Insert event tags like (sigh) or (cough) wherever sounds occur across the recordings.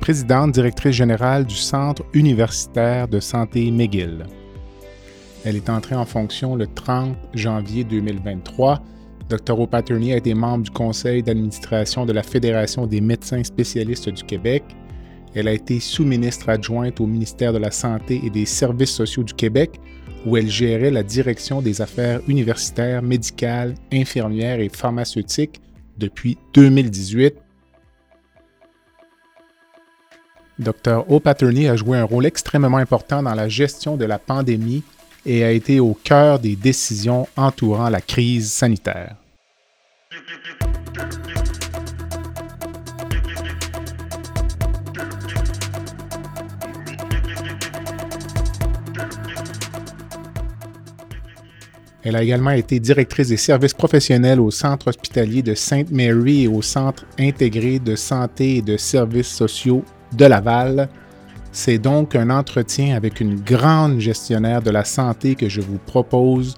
présidente directrice générale du Centre universitaire de santé McGill. Elle est entrée en fonction le 30 janvier 2023. Dr. O'Patterney a été membre du conseil d'administration de la Fédération des médecins spécialistes du Québec. Elle a été sous-ministre adjointe au ministère de la Santé et des Services sociaux du Québec, où elle gérait la direction des affaires universitaires, médicales, infirmières et pharmaceutiques depuis 2018. Dr. O'Patterney a joué un rôle extrêmement important dans la gestion de la pandémie et a été au cœur des décisions entourant la crise sanitaire. Elle a également été directrice des services professionnels au Centre hospitalier de Sainte-Mary et au Centre intégré de santé et de services sociaux de Laval. C'est donc un entretien avec une grande gestionnaire de la santé que je vous propose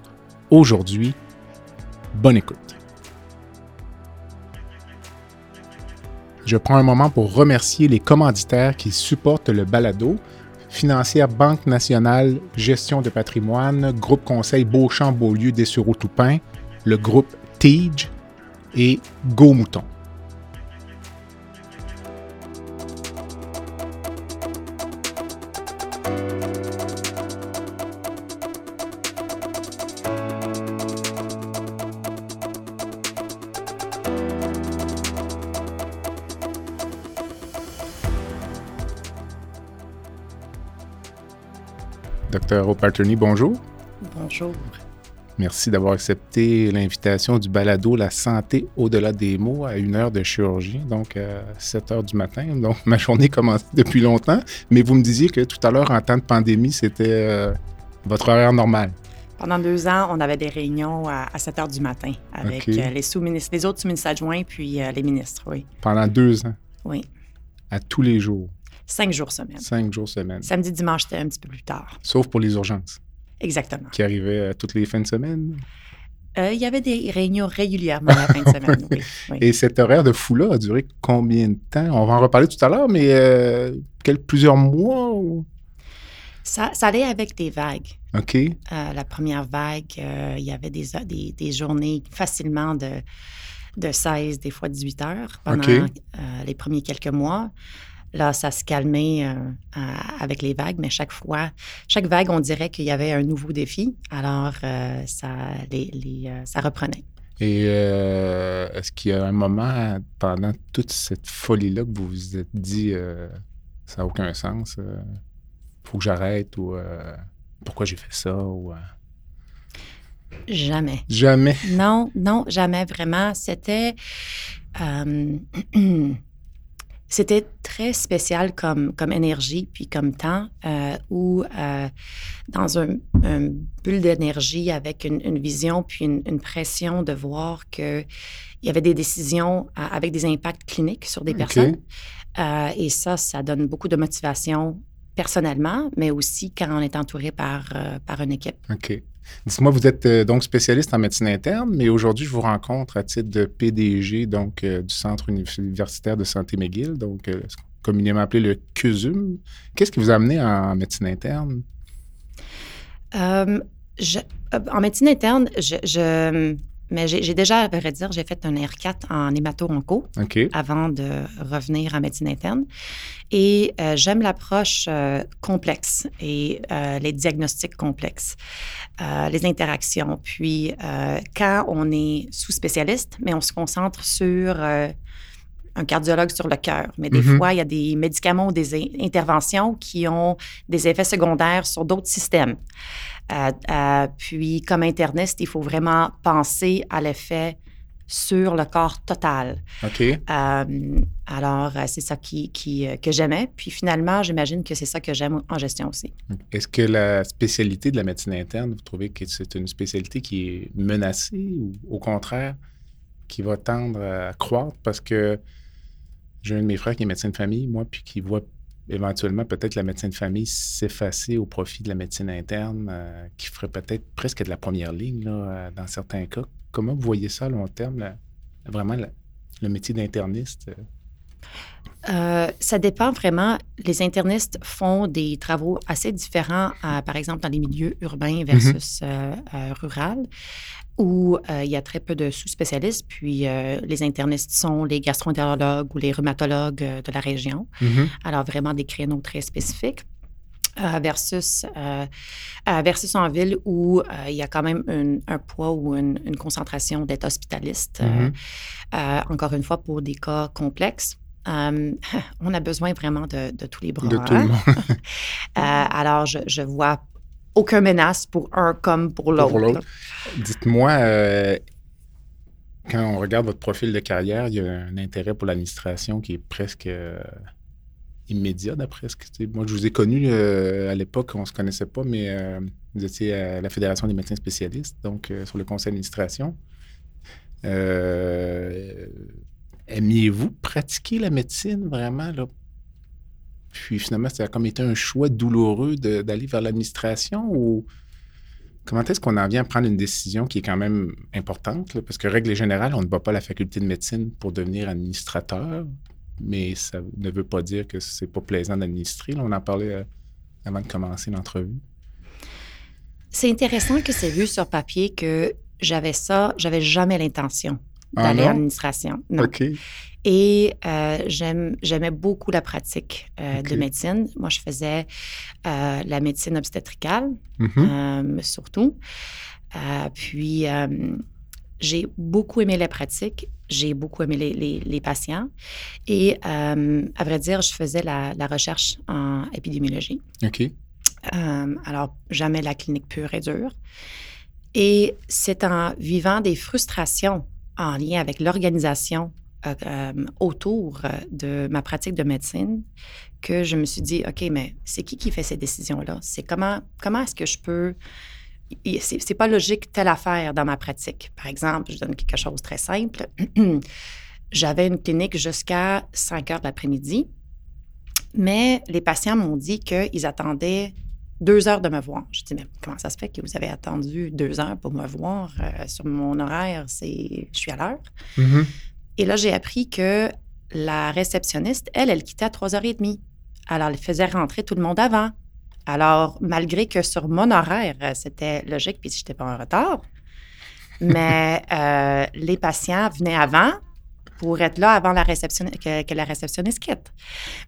aujourd'hui. Bonne écoute. Je prends un moment pour remercier les commanditaires qui supportent le balado financière Banque nationale Gestion de patrimoine, Groupe Conseil Beauchamp-Beaulieu Dessureau-Toupin, le groupe TIGE et Go Mouton. Docteur O'Patterney, bonjour. Bonjour. Merci d'avoir accepté l'invitation du balado La santé au-delà des mots à une heure de chirurgie, donc à 7 heures du matin. Donc, (laughs) ma journée commence depuis longtemps, mais vous me disiez que tout à l'heure, en temps de pandémie, c'était euh, votre horaire normal. Pendant deux ans, on avait des réunions à, 7 heures du matin avec euh, les sous-ministres, les autres sous-ministres adjoints puis euh, les ministres, oui. Pendant deux ans? Oui. À tous les jours? Cinq jours semaine. Cinq jours semaine. Samedi, dimanche, c'était un petit peu plus tard. Sauf pour les urgences. Exactement. Qui arrivaient euh, toutes les fins de semaine. Euh, il y avait des réunions régulièrement la fin de semaine, (laughs) oui, Et cet horaire de fou-là a duré combien de temps? On va en reparler tout à l'heure, mais euh, plusieurs mois? Ça, ça, allait avec des vagues. OK. la première vague, il y avait des, des, journées facilement de, de 16, des fois 18 heures pendant les premiers quelques mois. Là, ça se calmait euh, avec les vagues, mais chaque fois, chaque vague, on dirait qu'il y avait un nouveau défi. Alors, euh, ça, euh, ça reprenait. Et est-ce qu'il y a un moment pendant toute cette folie-là que vous vous êtes dit ça n'a aucun sens, il faut que j'arrête ou pourquoi j'ai fait ça ou Jamais. Jamais. Non, non, jamais vraiment. C'était (clears throat) c'était très spécial comme, comme énergie puis comme temps euh, où euh, dans un, bulle d'énergie avec une, vision puis une, pression de voir qu'il y avait des décisions euh, avec des impacts cliniques sur des personnes. et ça, ça donne beaucoup de motivation personnellement, mais aussi quand on est entouré par, par une équipe. OK. Dites-moi, vous êtes euh, donc spécialiste en médecine interne, mais aujourd'hui, je vous rencontre à titre de PDG donc, euh, du Centre universitaire de santé McGill, donc euh, communément appelé le CUSUM. Qu'est-ce qui vous a amené en médecine interne? en médecine interne, je mais j'ai déjà, à vrai dire, j'ai fait un R4 en hémato-onco avant de revenir en médecine interne. Et euh, j'aime l'approche euh, complexe et euh, les diagnostics complexes, les interactions. Puis, quand on est sous-spécialiste, mais on se concentre sur un cardiologue sur le cœur. Mais des mm-hmm. fois, il y a des médicaments ou des interventions qui ont des effets secondaires sur d'autres systèmes. Euh, euh, puis, comme interniste, il faut vraiment penser à l'effet sur le corps total. OK. Euh, alors, c'est ça qui, qui que j'aimais. Puis finalement, j'imagine que c'est ça que j'aime en gestion aussi. Est-ce que la spécialité de la médecine interne, vous trouvez que c'est une spécialité qui est menacée ou au contraire, qui va tendre à croître? Parce que j'ai un de mes frères qui est médecin de famille, moi, puis qui voit éventuellement peut-être la médecine de famille s'effacer au profit de la médecine interne, euh, qui ferait peut-être presque de la première ligne là, euh, dans certains cas. Comment vous voyez ça à long terme, vraiment le métier d'interniste? Euh, ça dépend vraiment. Les internistes font des travaux assez différents, par exemple, dans les milieux urbains versus mm rural où il y a très peu de sous-spécialistes. Puis les internistes sont les gastro-entérologues ou les rhumatologues de la région. Mm-hmm. Alors, vraiment des créneaux très spécifiques. versus, versus en ville où il y a quand même un poids ou une, concentration d'être hospitaliste. Mm-hmm. encore une fois, pour des cas complexes. (laughs) on a besoin vraiment de, tous les bras. De tout le monde. (laughs) alors, je, je vois aucun menace pour un comme pour l'autre. Dites-moi, euh, quand on regarde votre profil de carrière, il y a un intérêt pour l'administration qui est presque euh, immédiat, d'après ce que Moi, je vous ai connu euh, à l'époque, on ne se connaissait pas, mais vous étiez à la Fédération des médecins spécialistes, donc sur le conseil d'administration. Aimiez-vous pratiquer la médecine vraiment là, puis finalement, ça a comme été un choix douloureux d'aller vers l'administration ou comment est-ce qu'on en vient à prendre une décision qui est quand même importante? parce que règle générale, on ne va pas la faculté de médecine pour devenir administrateur, mais ça ne veut pas dire que c'est pas plaisant d'administrer. On en parlait euh, avant de commencer l'entrevue. C'est intéressant que c'est vu sur papier que j'avais ça, j'avais jamais l'intention ah d'aller à l'administration. Non. Et euh, j'aimais beaucoup la pratique euh, de médecine. Moi, je faisais euh, la médecine obstétricale, mm-hmm. surtout. puis, j'ai beaucoup aimé la pratique. J'ai beaucoup aimé les, les, patients. Et à vrai dire, je faisais la, la recherche en épidémiologie. OK. alors, jamais la clinique pure et dure. Et c'est en vivant des frustrations en lien avec l'organisation euh, euh, autour euh, de ma pratique de médecine que je me suis dit, OK, mais c'est qui qui fait ces décisions-là? C'est comment, comment est-ce que je peux... C'est pas logique telle affaire dans ma pratique. Par exemple, je donne quelque chose de très simple. (clears throat) J'avais une clinique jusqu'à 5 heures de l'après-midi, mais les patients m'ont dit qu'ils attendaient deux heures de me voir. Je dis, mais comment ça se fait que vous avez attendu deux heures pour me voir sur mon horaire? C'est, je suis à l'heure. Mm-hmm. Et là, j'ai appris que la réceptionniste, elle, elle quittait à 3h30. Alors, elle faisait rentrer tout le monde avant. Alors, malgré que sur mon horaire, c'était logique, puis je n'étais pas en retard, mais (laughs) euh, les patients venaient avant pour être là avant la que, la réceptionniste quitte.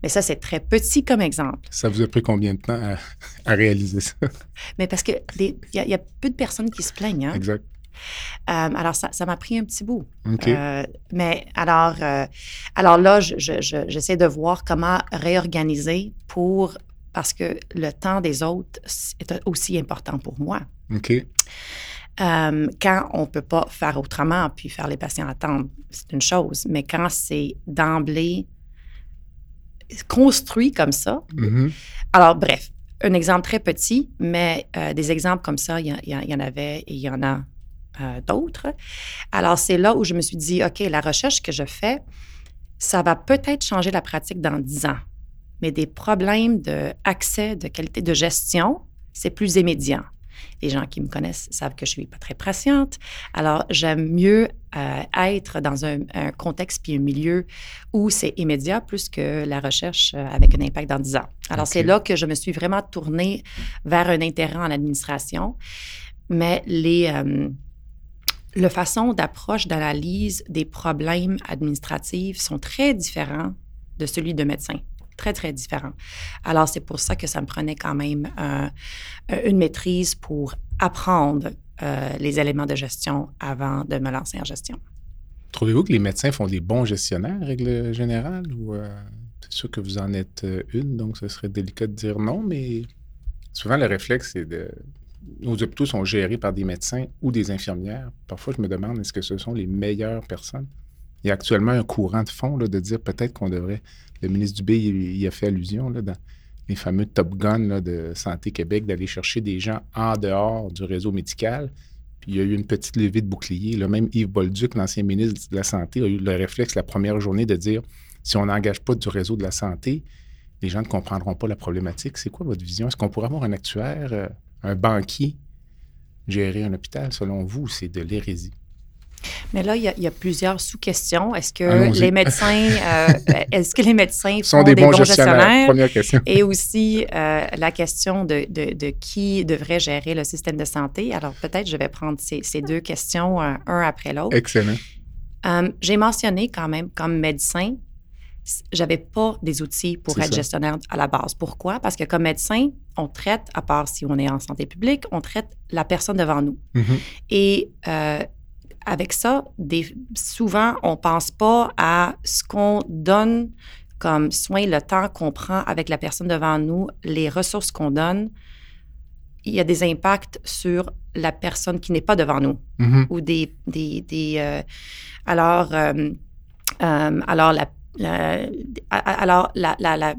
Mais ça, c'est très petit comme exemple. Ça vous a pris combien de temps à, réaliser ça? Mais parce qu'il y, y, a peu de personnes qui se plaignent. Hein? Exact. Euh, alors, ça, m'a pris un petit bout. Euh, mais alors, euh, alors là, j'essaie de voir comment réorganiser pour parce que le temps des autres est aussi important pour moi. OK. quand on ne peut pas faire autrement puis faire les patients attendre, c'est une chose. Mais quand c'est d'emblée construit comme ça, mm-hmm. alors bref, un exemple très petit, mais des exemples comme ça, il y, en avait et il y en a euh, d'autres. Alors, c'est là où je me suis dit, OK, la recherche que je fais, ça va peut-être changer la pratique dans 10 ans. Mais des problèmes d'accès, de, qualité de gestion, c'est plus immédiat. Les gens qui me connaissent savent que je suis pas très patiente. Alors, j'aime mieux euh, être dans un, contexte puis un milieu où c'est immédiat plus que la recherche euh, avec un impact dans 10 ans. Alors, c'est là que je me suis vraiment tournée vers un intérêt en administration. Mais les, la façon d'approche d'analyse des problèmes administratifs sont très différents de celui de médecin. Très, très différents. Alors, c'est pour ça que ça me prenait quand même euh, une maîtrise pour apprendre euh, les éléments de gestion avant de me lancer en gestion. Trouvez-vous que les médecins font des bons gestionnaires, règle générale, ou euh, c'est sûr que vous en êtes une, donc ce serait délicat de dire non, mais souvent le réflexe, c'est de nos hôpitaux sont gérés par des médecins ou des infirmières. Parfois, je me demande, est-ce que ce sont les meilleures personnes? Il y a actuellement un courant de fond là, de dire peut-être qu'on devrait. Le ministre Dubé y a fait allusion là, dans les fameux Top Gun de Santé Québec d'aller chercher des gens en dehors du réseau médical. Puis il y a eu une petite levée de bouclier. Là, même Yves Bolduc, l'ancien ministre de la Santé, a eu le réflexe la première journée de dire si on n'engage pas du réseau de la santé, les gens ne comprendront pas la problématique. C'est quoi votre vision? Est-ce qu'on pourrait avoir un actuaire, euh, un banquier, gérer un hôpital? Selon vous, c'est de l'hérésie? Mais là, il y a, plusieurs sous-questions. Est-ce que les médecins, euh, (laughs) est-ce que les médecins sont des, bons, gestionnaires? Première question. Et aussi euh, la question de, de, qui devrait gérer le système de santé. Alors peut-être je vais prendre ces, ces deux questions un après l'autre. Excellent. J'ai mentionné quand même comme médecin j'avais pas des outils pour être gestionnaire à la base. Pourquoi? Parce que comme médecin, on traite, à part si on est en santé publique, on traite la personne devant nous. Mm-hmm. Et euh, avec ça, des, souvent, on pense pas à ce qu'on donne comme soin, le temps qu'on prend avec la personne devant nous, les ressources qu'on donne. Il y a des impacts sur la personne qui n'est pas devant nous mm-hmm. ou des... des, des euh, alors, euh, alors la alors, la, la,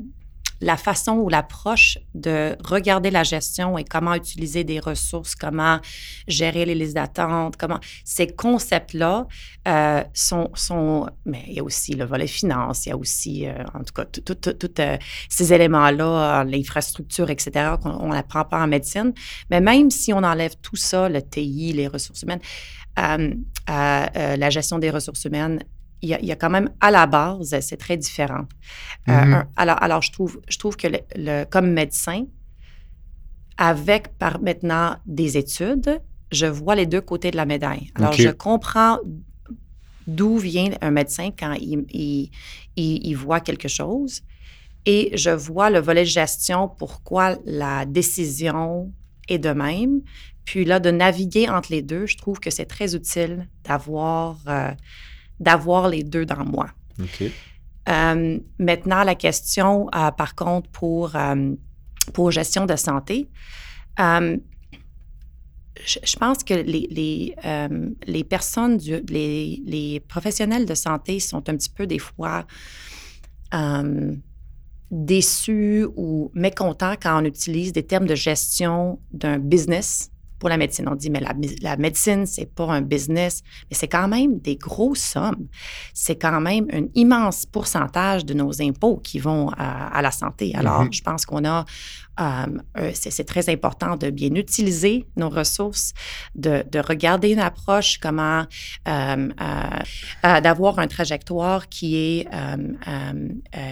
la, façon ou l'approche de regarder la gestion et comment utiliser des ressources, comment gérer les listes d'attente, comment ces concepts-là euh, sont, sont, mais il y a aussi le volet finance, il y a aussi, euh, en tout cas, tous euh, ces éléments-là, l'infrastructure, etc., qu'on n'apprend pas en médecine. Mais même si on enlève tout ça, le TI, les ressources humaines, la gestion des ressources humaines il y, a, quand même à la base, c'est très différent. Euh, mm-hmm. alors, alors, je trouve, je trouve que le, comme médecin, avec par maintenant des études, je vois les deux côtés de la médaille. Alors, je comprends d'où vient un médecin quand il, il, il, voit quelque chose et je vois le volet gestion, pourquoi la décision est de même. Puis là, de naviguer entre les deux, je trouve que c'est très utile d'avoir... Euh, d'avoir les deux dans moi. Euh, maintenant, la question, euh, par contre, pour, euh, pour gestion de santé, je, pense que les, les, les personnes, du, les, les, professionnels de santé sont un petit peu des fois déçus ou mécontents quand on utilise des termes de gestion d'un business pour la médecine. On dit, mais la, la médecine, c'est pas un business, mais c'est quand même des grosses sommes. C'est quand même un immense pourcentage de nos impôts qui vont à, la santé. Alors, mm-hmm. je pense qu'on a, euh, euh, c'est très important de bien utiliser nos ressources, de, de regarder une approche, comment euh, d'avoir une trajectoire qui est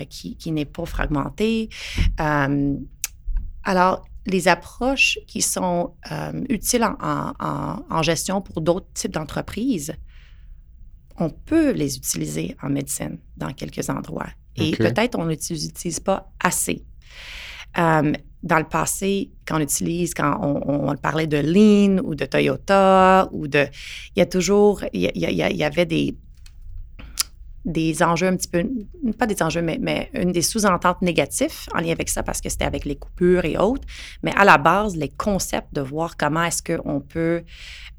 qui, qui n'est pas fragmentée. alors, les approches qui sont euh, utiles en, gestion pour d'autres types d'entreprises, on peut les utiliser en médecine dans quelques endroits. Et peut-être on ne les utilise pas assez. Euh, dans le passé, quand on utilise, quand on, parlait de Lean ou de Toyota ou de... Il y a toujours... il y avait des, des enjeux un petit peu, pas des enjeux, mais, mais une des sous-ententes négatifs en lien avec ça parce que c'était avec les coupures et autres. Mais à la base, les concepts de voir comment est-ce qu'on peut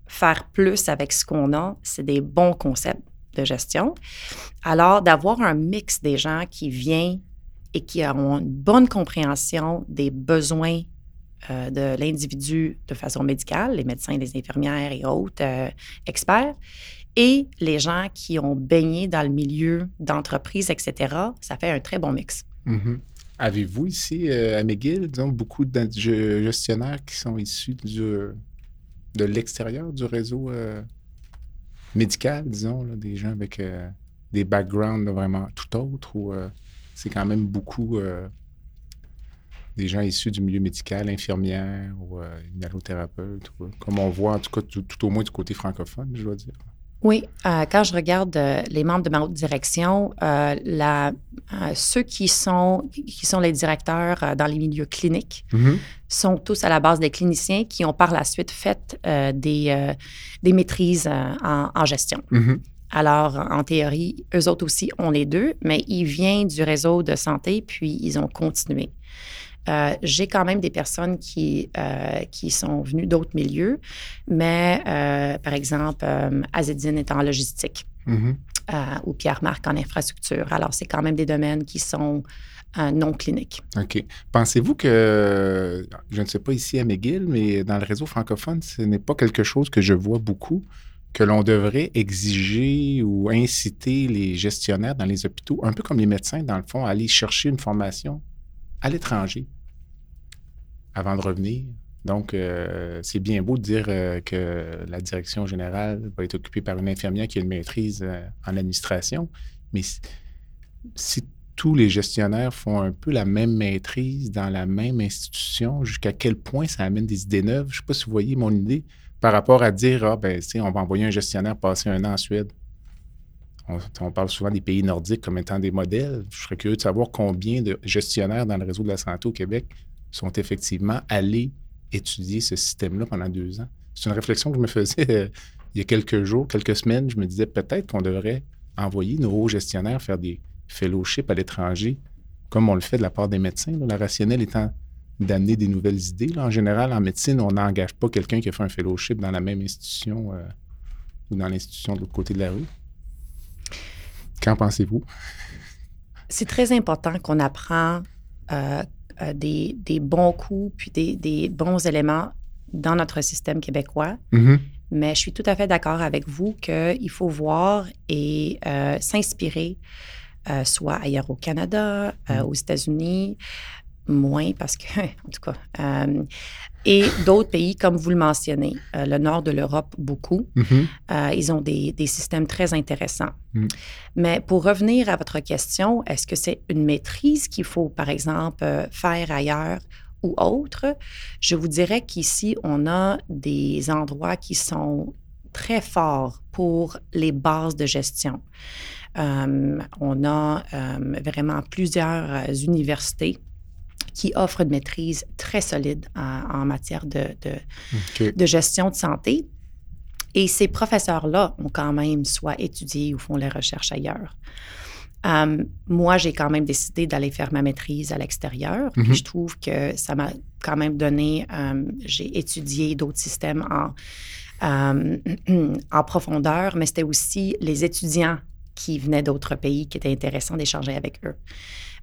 faire plus avec ce qu'on a, c'est des bons concepts de gestion. Alors, d'avoir un mix des gens qui viennent et qui ont une bonne compréhension des besoins euh, de l'individu de façon médicale, les médecins, les infirmières et autres euh, experts, et les gens qui ont baigné dans le milieu d'entreprise, etc., ça fait un très bon mix. Mm-hmm. Avez-vous ici euh, à McGill, disons, beaucoup de gestionnaires qui sont issus de l'extérieur du réseau euh, médical, disons, des gens avec euh, des backgrounds vraiment tout autres, ou c'est quand même beaucoup des gens issus du milieu médical, infirmières ou inhalothérapeutes, comme on voit en tout cas tout au moins du côté francophone, je dois dire. Oui, euh, quand je regarde euh, les membres de ma haute direction, euh, la, ceux qui sont, qui sont les directeurs dans les milieux cliniques mm-hmm. sont tous à la base des cliniciens qui ont par la suite fait des, des maîtrises en, gestion. Mm-hmm. Alors, en théorie, eux autres aussi ont les deux, mais ils viennent du réseau de santé, puis ils ont continué. Euh, j'ai quand même des personnes qui, euh, qui sont venues d'autres milieux, mais euh, par exemple, Azedine est en logistique mm-hmm. ou Pierre-Marc en infrastructure. Alors, c'est quand même des domaines qui sont non cliniques. OK. Pensez-vous que, je ne sais pas ici à McGill, mais dans le réseau francophone, ce n'est pas quelque chose que je vois beaucoup, que l'on devrait exiger ou inciter les gestionnaires dans les hôpitaux, un peu comme les médecins, dans le fond, à aller chercher une formation à l'étranger? Avant de revenir. Donc, euh, c'est bien beau de dire euh, que la direction générale va être occupée par une infirmière qui a une maîtrise euh, en administration, mais si, tous les gestionnaires font un peu la même maîtrise dans la même institution, jusqu'à quel point ça amène des idées neuves? Je ne sais pas si vous voyez mon idée par rapport à dire, ah, ben, on va envoyer un gestionnaire passer un an en Suède. On, parle souvent des pays nordiques comme étant des modèles. Je serais curieux de savoir combien de gestionnaires dans le réseau de la santé au Québec sont effectivement allés étudier ce système-là pendant deux ans. C'est une réflexion que je me faisais euh, il y a quelques jours, quelques semaines. Je me disais peut-être qu'on devrait envoyer nos hauts gestionnaires faire des fellowships à l'étranger, comme on le fait de la part des médecins. La rationnelle étant d'amener des nouvelles idées. En général, en médecine, on n'engage pas quelqu'un qui a fait un fellowship dans la même institution euh, ou dans l'institution de l'autre côté de la rue. Qu'en pensez-vous? C'est très important qu'on apprend euh, euh, des, bons coups puis des, bons éléments dans notre système québécois. Mm-hmm. Mais je suis tout à fait d'accord avec vous qu'il faut voir et s'inspirer, soit ailleurs au Canada, mm. aux États-Unis, moins parce que, (laughs) en tout cas, euh, et d'autres pays, comme vous le mentionnez, euh, le nord de l'Europe, beaucoup, mm-hmm. euh, ils ont des, des, systèmes très intéressants. Mm. Mais pour revenir à votre question, est-ce que c'est une maîtrise qu'il faut, par exemple, faire ailleurs ou autre? Je vous dirais qu'ici, on a des endroits qui sont très forts pour les bases de gestion. on a vraiment plusieurs universités qui offre une maîtrise très solide en, matière de, de, gestion de santé. Et ces professeurs-là ont quand même soit étudié ou font les recherches ailleurs. Euh, moi, j'ai quand même décidé d'aller faire ma maîtrise à l'extérieur. Mm-hmm. Je trouve que ça m'a quand même donné, euh, j'ai étudié d'autres systèmes en, euh, (clears throat) en profondeur, mais c'était aussi les étudiants qui venaient d'autres pays qui étaient intéressants d'échanger avec eux.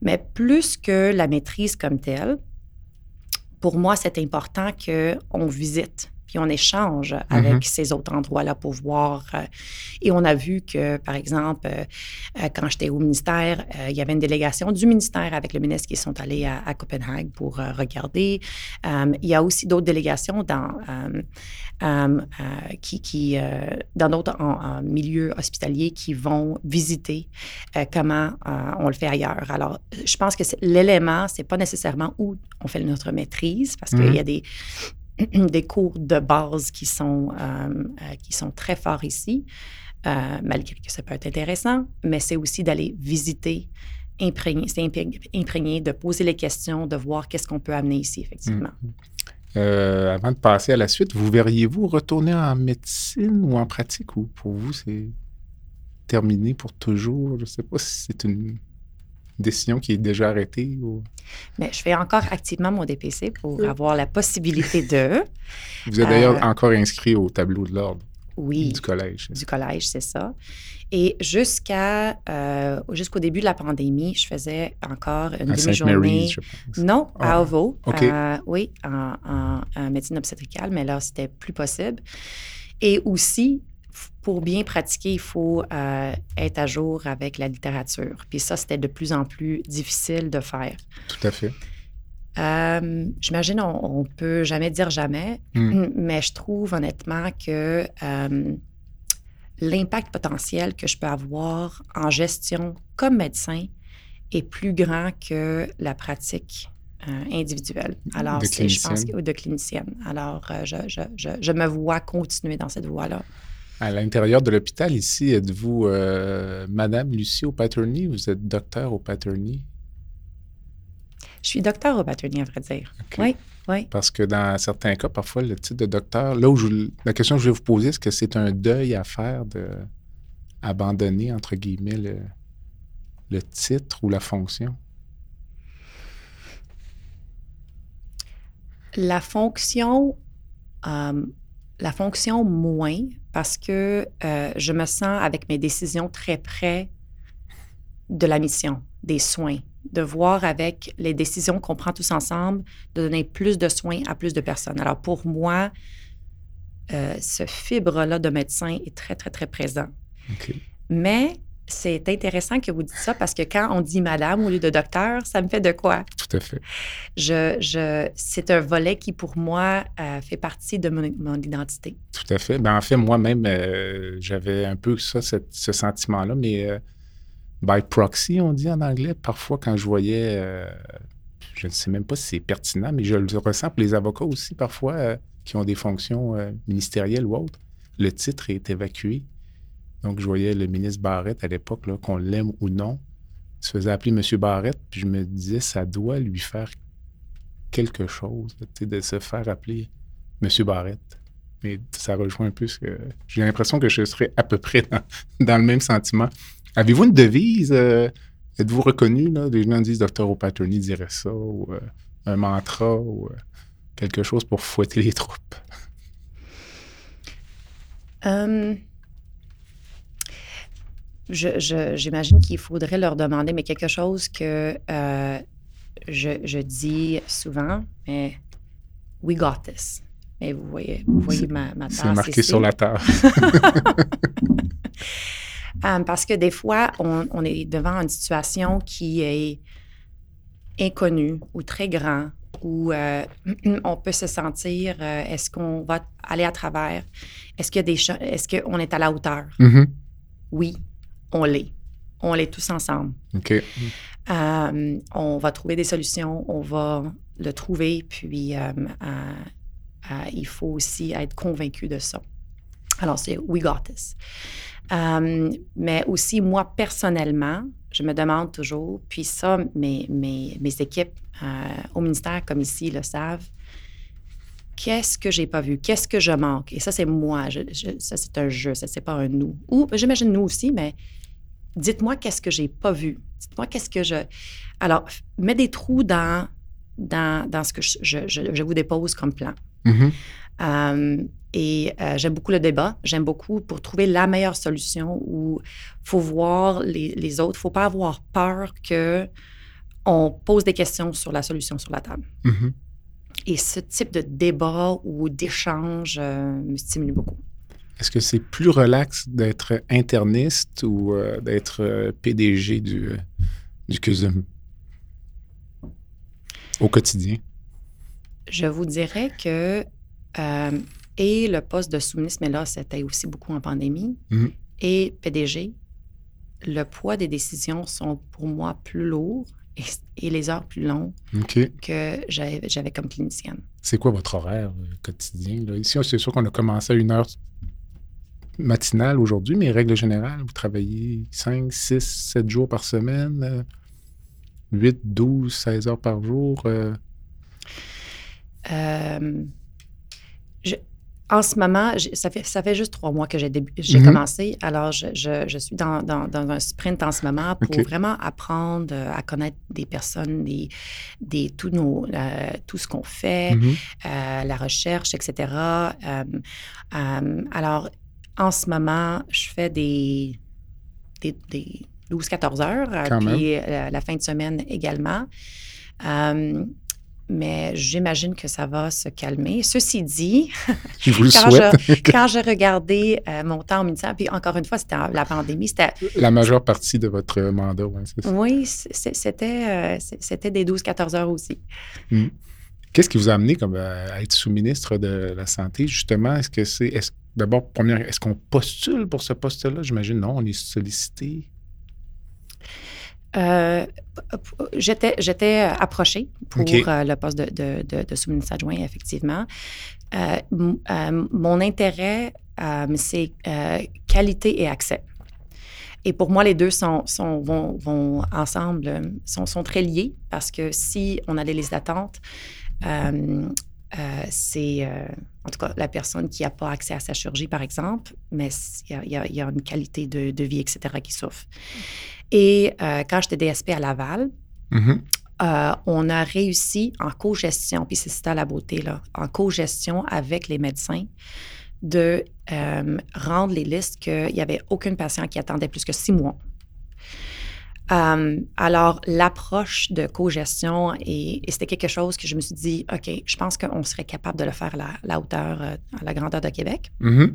Mais plus que la maîtrise comme telle, pour moi, c'est important qu'on visite puis on échange avec mm-hmm. ces autres endroits-là pour voir. Euh, et on a vu que, par exemple, euh, euh, quand j'étais au ministère, il y avait une délégation du ministère avec le ministre qui sont allés à, Copenhague pour regarder. il y a aussi d'autres délégations dans, qui, qui dans d'autres milieux hospitaliers qui vont visiter comment on le fait ailleurs. Alors, je pense que l'élément, c'est pas nécessairement où on fait notre maîtrise, parce qu'il y a mm-hmm. des (clears throat) des cours de base qui sont, euh, euh, qui sont très forts ici, euh, malgré que ça peut être intéressant, mais c'est aussi d'aller visiter, imprégner, imprégner, de poser les questions, de voir qu'est-ce qu'on peut amener ici, effectivement. Mm-hmm. avant de passer à la suite, vous verriez-vous retourner en médecine ou en pratique ou pour vous, c'est terminé pour toujours? Je ne sais pas si c'est une décision qui est déjà arrêtée? Ou... Mais je fais encore activement mon DPC pour avoir la possibilité de. Vous êtes d'ailleurs euh, encore inscrit au tableau de l'ordre. Oui. Du collège. Du collège, c'est ça. Et jusqu'à euh, jusqu'au début de la pandémie, je faisais encore une demi-journée. Non, à ah, OVO. Euh, oui, en, en, médecine obstétricale, mais là, c'était plus possible. Et aussi, pour bien pratiquer, il faut euh, être à jour avec la littérature. Puis ça, c'était de plus en plus difficile de faire. Tout à fait. Euh, j'imagine on, ne peut jamais dire jamais, hmm. (clears throat) mais je trouve honnêtement que euh, l'impact potentiel que je peux avoir en gestion comme médecin est plus grand que la pratique individuelle. Alors, je pense, de clinicienne. Alors, je, je, je me vois continuer dans cette voie-là. À l'intérieur de l'hôpital, ici, êtes-vous euh, Madame Lucie au Paterny ou vous êtes docteur au Paterny? Je suis docteur au Paterny, à vrai dire. Oui, oui. Parce que dans certains cas, parfois, le titre de docteur, là où la question que je vais vous poser, est-ce que c'est un deuil à faire de abandonner, entre guillemets, le, le titre ou la fonction? La fonction, euh, la fonction moins, parce que euh, je me sens avec mes décisions très près de la mission, des soins, de voir avec les décisions qu'on prend tous ensemble, de donner plus de soins à plus de personnes. Alors pour moi, euh, ce fibre-là de médecin est très, très, très présent. Mais c'est intéressant que vous dites ça parce que quand on dit madame au lieu de docteur, ça me fait de quoi? Tout à fait. Je, je, c'est un volet qui, pour moi, euh, fait partie de mon, identité. Tout à fait. Ben, en fait, moi-même, euh, j'avais un peu ça, ce sentiment-là, mais euh, by proxy, on dit en anglais. Parfois, quand je voyais, je ne sais même pas si c'est pertinent, mais je le ressens pour les avocats aussi, parfois, qui ont des fonctions ministérielles ou autres. Le titre est évacué donc, je voyais le ministre Barrett à l'époque, qu'on l'aime ou non, se faisait appeler M. Barrett, puis je me disais, ça doit lui faire quelque chose, de se faire appeler M. Barrett. Mais ça rejoint un peu ce que. J'ai l'impression que je serais à peu près (laughs) dans, le même sentiment. Avez-vous une devise? Euh, êtes-vous reconnu? Là? Les gens disent Dr. O'Patterney dirait ça, ou euh, un mantra, ou euh, quelque chose pour fouetter les troupes. Um, j'imagine qu'il faudrait leur demander, mais quelque chose que euh, je, dis souvent, mais we got this. Mais vous voyez, vous voyez ma, ma tasse. C'est marqué sur la table. (laughs) Euh, parce que des fois, on, est devant une situation qui est inconnue ou très grand, où euh, (clears throat) on peut se sentir, est-ce qu'on va aller à travers? Est-ce qu'il y a des Est-ce qu'on est à la hauteur? Mm-hmm. Oui, on l'est. On l'est tous ensemble. OK. Euh, on va trouver des solutions, on va le trouver, puis euh, euh, il faut aussi être convaincu de ça. Alors, c'est We Got This. mais aussi, moi, personnellement, je me demande toujours, puis ça, mes, mes, mes équipes au ministère comme ici le savent, qu'est-ce que j'ai pas vu, qu'est-ce que je manque? Et ça, c'est moi. ça, c'est un jeu, ça, c'est pas un nous. Ou j'imagine nous aussi, mais dites-moi qu'est-ce que j'ai pas vu. Dites-moi qu'est-ce que je. Alors, mets des trous dans, dans, dans ce que je, je, je, vous dépose comme plan. Mm-hmm. Euh, et euh, j'aime beaucoup le débat. J'aime beaucoup pour trouver la meilleure solution où il faut voir les, les autres. Il ne faut pas avoir peur que on pose des questions sur la solution sur la table. Mm-hmm. Et ce type de débat ou d'échange euh, me stimule beaucoup. Est-ce que c'est plus relax d'être interniste ou euh, d'être euh, PDG du, euh, du CUSUM? Au quotidien? Je vous dirais que et le poste de sous-ministre, mais là, c'était aussi beaucoup en pandémie, mm-hmm. et PDG, le poids des décisions sont pour moi plus lourds et, les heures plus longues que j'avais comme clinicienne. C'est quoi votre horaire quotidien? Ici, c'est sûr qu'on a commencé à une heure matinale aujourd'hui, mais règle générale, vous travaillez 5, 6, 7 jours par semaine, 8, 12, 16 heures par jour? Euh? Euh, en ce moment, ça fait, ça fait juste trois mois que j'ai mm-hmm. commencé. Alors, je, je, suis dans, dans, un sprint en ce moment pour vraiment apprendre à connaître des personnes, des, des, tout, nos, euh, tout ce qu'on fait, mm-hmm. la recherche, etc. alors, en ce moment, je fais des, des, 12-14 heures, euh, puis euh, la, fin de semaine également. Euh, mais j'imagine que ça va se calmer. Ceci dit, quand, je, (laughs) quand j'ai regardé mon temps au ministère, puis encore une fois, c'était la pandémie, c'était... La majeure partie de votre mandat, oui, c'est ça. Oui, c'était, c'était des 12-14 heures aussi. Hmm. Qu'est-ce qui vous a amené comme, à être sous-ministre de la Santé, justement? Est-ce que c'est... Est D'abord, première, est-ce qu'on postule pour ce poste-là? J'imagine non, on est sollicité. Euh, j'étais, j'étais approchée pour euh, le poste de, de, sous-ministre adjoint, effectivement. Euh, mon intérêt, c'est qualité et accès. Et pour moi, les deux sont, sont vont, vont, ensemble, sont, sont, très liés parce que si on a des listes d'attente, c'est en tout cas la personne qui n'a pas accès à sa chirurgie, par exemple, mais il y, a une qualité de, vie, etc., qui souffre. Et euh, quand j'étais DSP à Laval, mm-hmm. on a réussi en co-gestion, puis c'est ça la beauté, là, en co-gestion avec les médecins, de rendre les listes qu'il n'y avait aucun patient qui attendait plus que six mois. Euh, alors, l'approche de co-gestion, et, c'était quelque chose que je me suis dit, OK, je pense qu'on serait capable de le faire à la, hauteur, euh, à la grandeur de Québec. Mm-hmm.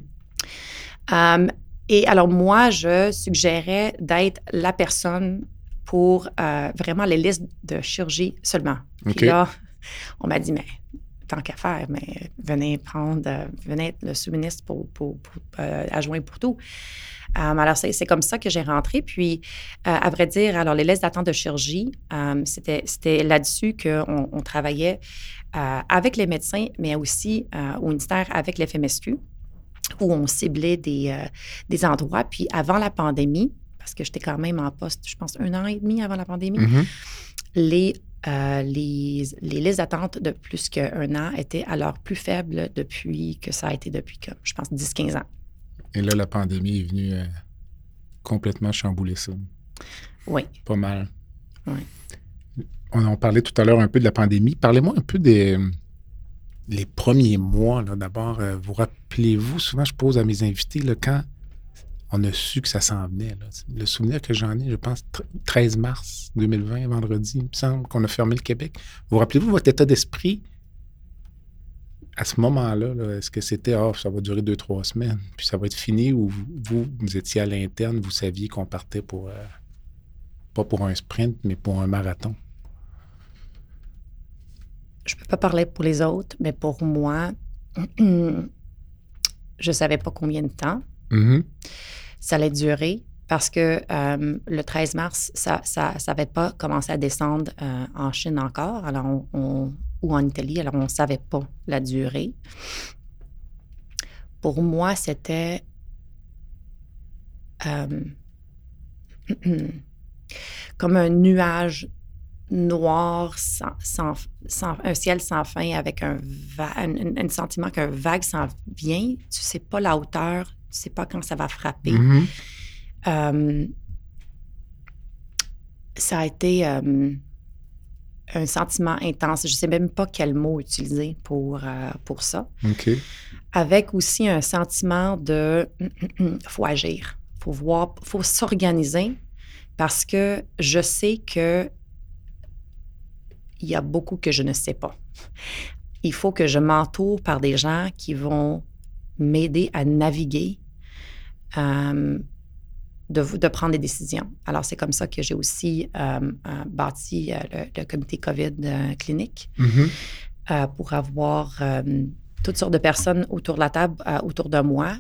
Euh, et alors, moi, je suggérais d'être la personne pour vraiment les listes de chirurgie seulement. Puis là, on m'a dit, mais tant qu'à faire, mais venez prendre, venez être le sous-ministre pour, pour, pour adjoint pour tout. Euh, alors, c'est comme ça que j'ai rentré. Puis, euh, à vrai dire, alors, les listes d'attente de chirurgie, euh, c'était là-dessus qu'on on travaillait avec les médecins, mais aussi au ministère avec l'FMSQ, où on ciblait des, des endroits. Puis, avant la pandémie, parce que j'étais quand même en poste, je pense, un an et demi avant la pandémie, mm-hmm. les les, les, listes d'attente de plus qu'un an étaient alors plus faibles depuis que ça a été depuis, comme, je pense, 10-15 ans. Et là, la pandémie est venue euh, complètement chambouler ça. Oui. Pas mal. Oui. On en parlait tout à l'heure un peu de la pandémie. Parlez-moi un peu des les premiers mois. D'abord, euh, vous rappelez-vous, souvent je pose à mes invités, là, quand on a su que ça s'en venait. Le souvenir que j'en ai, je pense, 13 mars 2020, vendredi, il me semble qu'on a fermé le Québec. Vous rappelez-vous votre état d'esprit à ce moment-là, -là, est ce que c'était, oh, ça va durer deux, trois semaines, puis ça va être fini, ou vous, vous, étiez à l'interne, vous saviez qu'on partait pour, euh, pas pour un sprint, mais pour un marathon? Je ne peux pas parler pour les autres, mais pour moi, (clears throat) je ne savais pas combien de temps mm-hmm. ça allait durer parce que euh, le 13 mars, ça n'avait pas commencé à descendre euh, en Chine encore. Alors, ou en Italie. Alors, on ne savait pas la durée. Pour moi, c'était euh, (clears throat) comme un nuage noir, un ciel sans fin, avec un, un, sentiment qu'un vague s'en vient. Tu ne sais pas la hauteur, tu ne sais pas quand ça va frapper. Mm-hmm. Euh, ça a été... Euh, un sentiment intense. Je ne sais même pas quel mot utiliser pour, euh, pour ça. Avec aussi un sentiment de (clears throat) faut agir, faut voir, faut s'organiser parce que je sais que il y a beaucoup que je ne sais pas. Il faut que je m'entoure par des gens qui vont m'aider à naviguer. Euh, de, prendre des décisions. Alors, c'est comme ça que j'ai aussi euh, euh, bâti euh, le, comité COVID clinique mm-hmm. pour avoir toutes sortes de personnes autour de la table, autour de moi,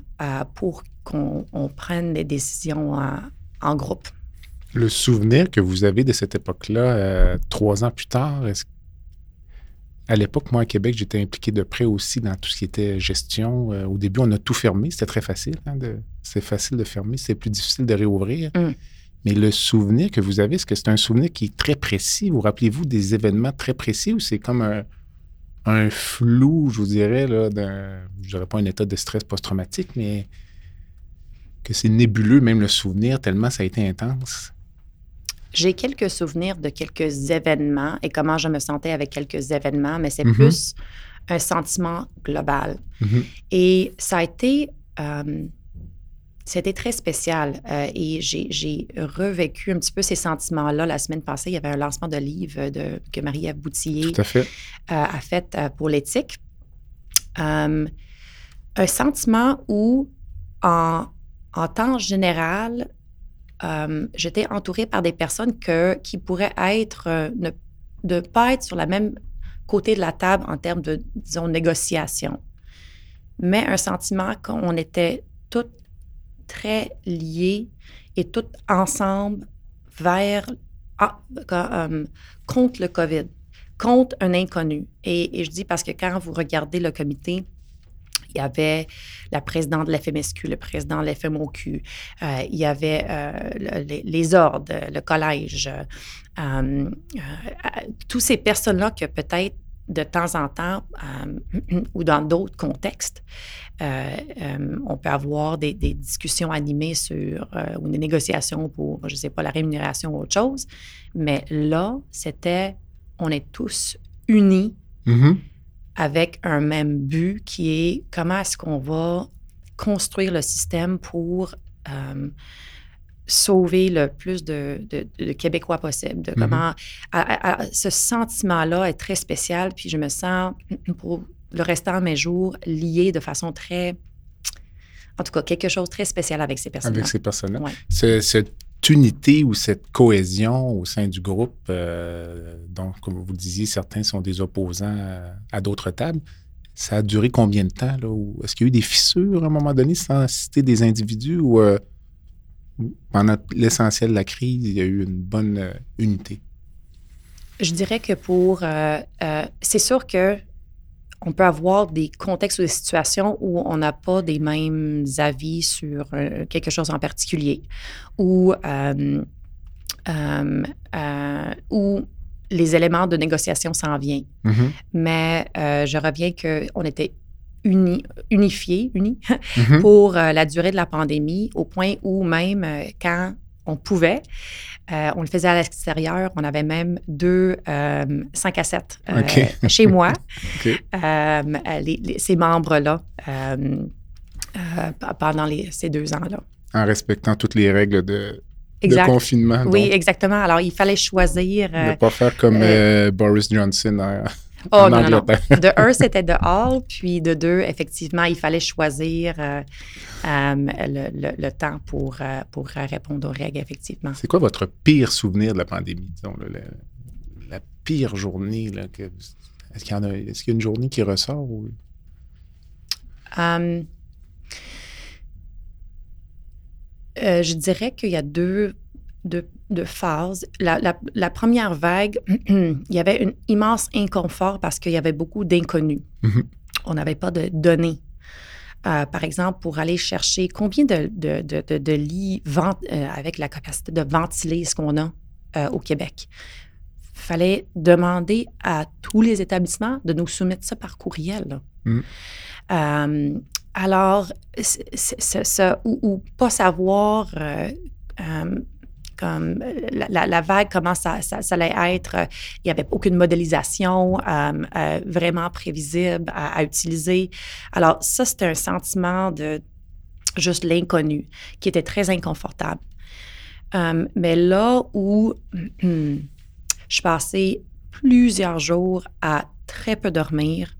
pour qu'on prenne des décisions en groupe. Le souvenir que vous avez de cette époque-là, trois ans plus tard, est-ce à l'époque, moi, à Québec, j'étais impliqué de près aussi dans tout ce qui était gestion. Euh, au début, on a tout fermé. C'était très facile. Hein, c'est facile de fermer. C'est plus difficile de réouvrir. Mm. Mais le souvenir que vous avez, est-ce que c'est un souvenir qui est très précis? Vous rappelez-vous des événements très précis ou c'est comme un, flou, je vous dirais, là, d'un, je dirais pas un état de stress post-traumatique, mais que c'est nébuleux, même le souvenir, tellement ça a été intense? J'ai quelques souvenirs de quelques événements et comment je me sentais avec quelques événements, mais c'est mm-hmm. plus un sentiment global. Mm-hmm. Et ça a été, euh, c'était très spécial euh, et j'ai revécu un petit peu ces sentiments-là la semaine passée. Il y avait un lancement de livre de, que Marie-Ève Boutillier euh, a fait pour l'éthique. un sentiment où, en, en temps général, euh, j'étais entourée par des personnes qui pourraient être, euh, ne, de pas être sur la même côté de la table en termes de, disons, négociation, mais un sentiment qu'on était toutes très liées et toutes ensemble vers, ah, euh, contre le COVID, contre un inconnu. Et, je dis parce que quand vous regardez le comité, il y avait la présidente de l'FMSQ, le président de l'FMOQ, euh, il y avait euh, les, ordres, le collège, euh, toutes ces personnes-là que peut-être de temps en temps (clears throat) ou dans d'autres contextes, on peut avoir des, discussions animées sur ou des négociations pour, je ne sais pas, la rémunération ou autre chose. Mais là, c'était on est tous unis mm-hmm. Avec un même but qui est comment est-ce qu'on va construire le système pour euh, sauver le plus de, Québécois possible. De comment, mm-hmm. ce sentiment-là est très spécial, puis je me sens, pour le restant de mes jours, lié de façon très en tout cas, quelque chose de très spécial avec ces personnes. Avec ces personnes-là. Unité ou cette cohésion au sein du groupe, euh, donc, comme vous le disiez, certains sont des opposants à, d'autres tables. Ça a duré combien de temps? Est-ce qu'il y a eu des fissures à un moment donné sans citer des individus ou euh, pendant l'essentiel de la crise, il y a eu une bonne euh, unité? Je dirais que pour. c'est sûr que on peut avoir des contextes ou des situations où on n'a pas des mêmes avis sur euh, quelque chose en particulier, ou euh, euh, où les éléments de négociation s'en viennent. Mm-hmm. Mais je reviens qu'on était uni, unifiés, unis, (laughs) mm-hmm. pour la durée de la pandémie, au point où même quand on pouvait. Euh, on le faisait à l'extérieur. On avait même deux 5 euh, à 7 euh, (laughs) chez moi. ces membres-là pendant ces deux ans-là. En respectant toutes les règles de, confinement. Oui, exactement. Alors, il fallait choisir. ne pas faire comme Boris Johnson. Oh, non, non, (laughs) De un, c'était de hall, puis de deux, effectivement, il fallait choisir euh, euh, le, temps pour, euh, pour répondre aux règles, effectivement. C'est quoi votre pire souvenir de la pandémie, disons, la pire journée? est-ce, qu'il y a, est-ce qu'il y a une journée qui ressort? je dirais qu'il y a deux de, phases. La, première vague, (clears throat) il y avait un immense inconfort parce qu'il y avait beaucoup d'inconnus. Mm-hmm. On n'avait pas de données. Euh, par exemple, pour aller chercher combien de, de, lits euh, avec la capacité de ventiler ce qu'on a euh, au Québec. Il fallait demander à tous les établissements de nous soumettre ça par courriel. Mm. alors, ça, ou, ou, pas savoir comme la, vague, comment ça, ça, allait être. Il n'y avait aucune modélisation euh, euh, vraiment prévisible à, utiliser. Alors, ça, c'était un sentiment de juste l'inconnu qui était très inconfortable. Euh, mais là où (clears throat) je passais plusieurs jours à très peu dormir,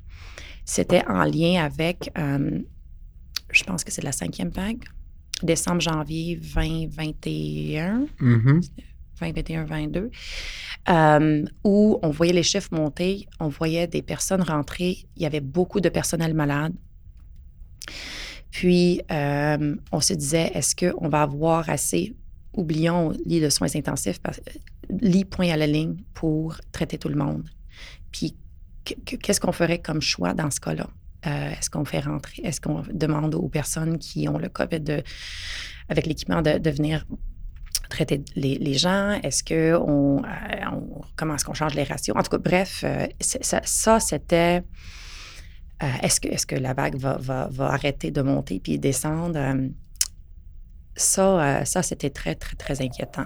c'était en lien avec, je pense que c'est la cinquième vague décembre, janvier 2021. 2021, 22, où on voyait les chiffres monter, on voyait des personnes rentrer, il y avait beaucoup de personnel malade. Puis, euh, on se disait, est-ce qu'on va avoir assez, oublions lit de soins intensifs, lit point à la ligne pour traiter tout le monde. Puis, qu'est-ce qu'on ferait comme choix dans ce cas-là? Euh, est-ce qu'on fait rentrer, est-ce qu'on demande aux personnes qui ont le COVID avec l'équipement de, venir traiter les, gens? Est-ce que on, euh, comment est-ce qu'on change les ratios? En tout cas, bref, euh, ça, c'était est-ce que, est que la vague va, va, arrêter de monter puis descendre? ça, ça c'était très, très, très inquiétant.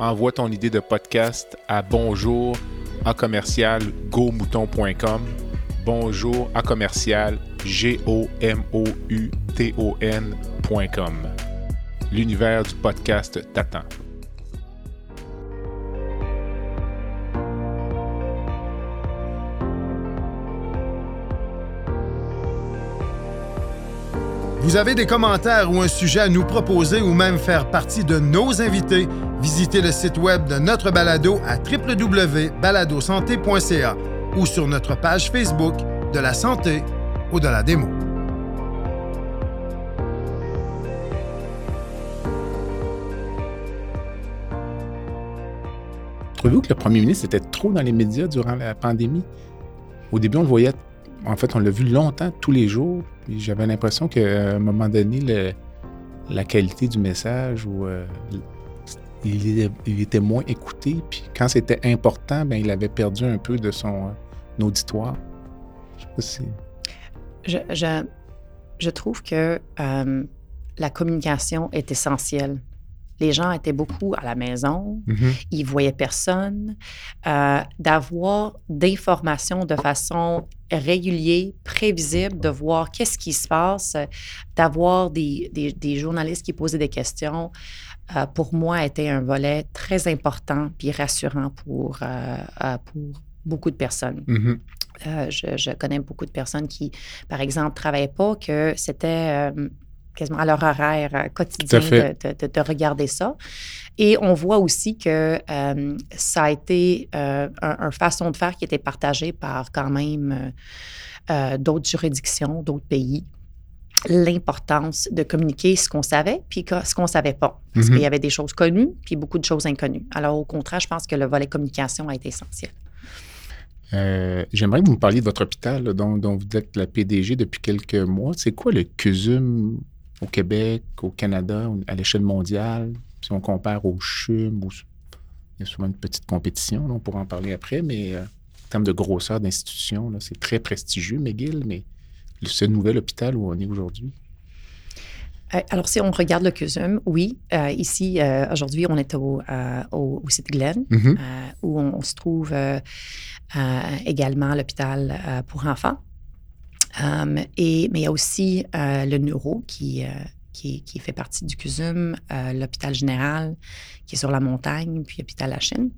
envoie ton idée de podcast à bonjour à commercial bonjour à commercial g. L'univers du podcast t'attend. Vous avez des commentaires ou un sujet à nous proposer ou même faire partie de nos invités, visitez le site web de notre balado à www.baladosanté.ca ou sur notre page Facebook de la santé ou de la démo. Trouvez-vous que le premier ministre était trop dans les médias durant la pandémie? au début, on voyait, en fait, on l'a vu longtemps, tous les jours. J'avais l'impression qu'à un moment donné, la qualité du message ou euh, il, était moins écouté. Puis quand c'était important, ben, il avait perdu un peu de son euh, auditoire. Je sais pas si. Je, trouve que euh, la communication est essentielle. Les gens étaient beaucoup à la maison, mm-hmm. ils voyaient personne. Euh, d'avoir d'informations de façon régulière, prévisible, de voir qu'est-ce qui se passe, d'avoir des, des, journalistes qui posaient des questions, euh, pour moi, était un volet très important puis rassurant pour, euh, pour beaucoup de personnes. Mm-hmm. je, je, connais beaucoup de personnes qui, par exemple, ne travaillaient pas, que c'était quasiment à leur horaire euh, quotidien de, regarder ça. Et on voit aussi que euh, ça a été euh, une façon de faire qui était partagée par quand même d'autres juridictions, d'autres pays l'importance de communiquer ce qu'on savait puis ce qu'on savait pas. Parce mm-hmm. qu'il y avait des choses connues puis beaucoup de choses inconnues. Alors, au contraire, je pense que le volet communication a été essentiel. J'aimerais que vous me parliez de votre hôpital dont, dont, vous êtes la PDG depuis quelques mois. C'est quoi le CUSUM au Québec, au Canada, à l'échelle mondiale, si on compare au CHUM, il y a souvent une petite compétition, on pourra en parler après, mais euh, en termes de grosseur d'institution, c'est très prestigieux, McGill, mais ce nouvel hôpital où on est aujourd'hui. Euh, alors, si on regarde le CUSUM, oui. Euh, ici, aujourd'hui, on est au, au, City Glen, mm-hmm. où on, se trouve également l'hôpital pour enfants. Um, et, mais il y a aussi euh, le neuro qui, euh, qui, qui, fait partie du CUSUM, euh, l'hôpital général qui est sur la montagne, puis l'hôpital La Chine.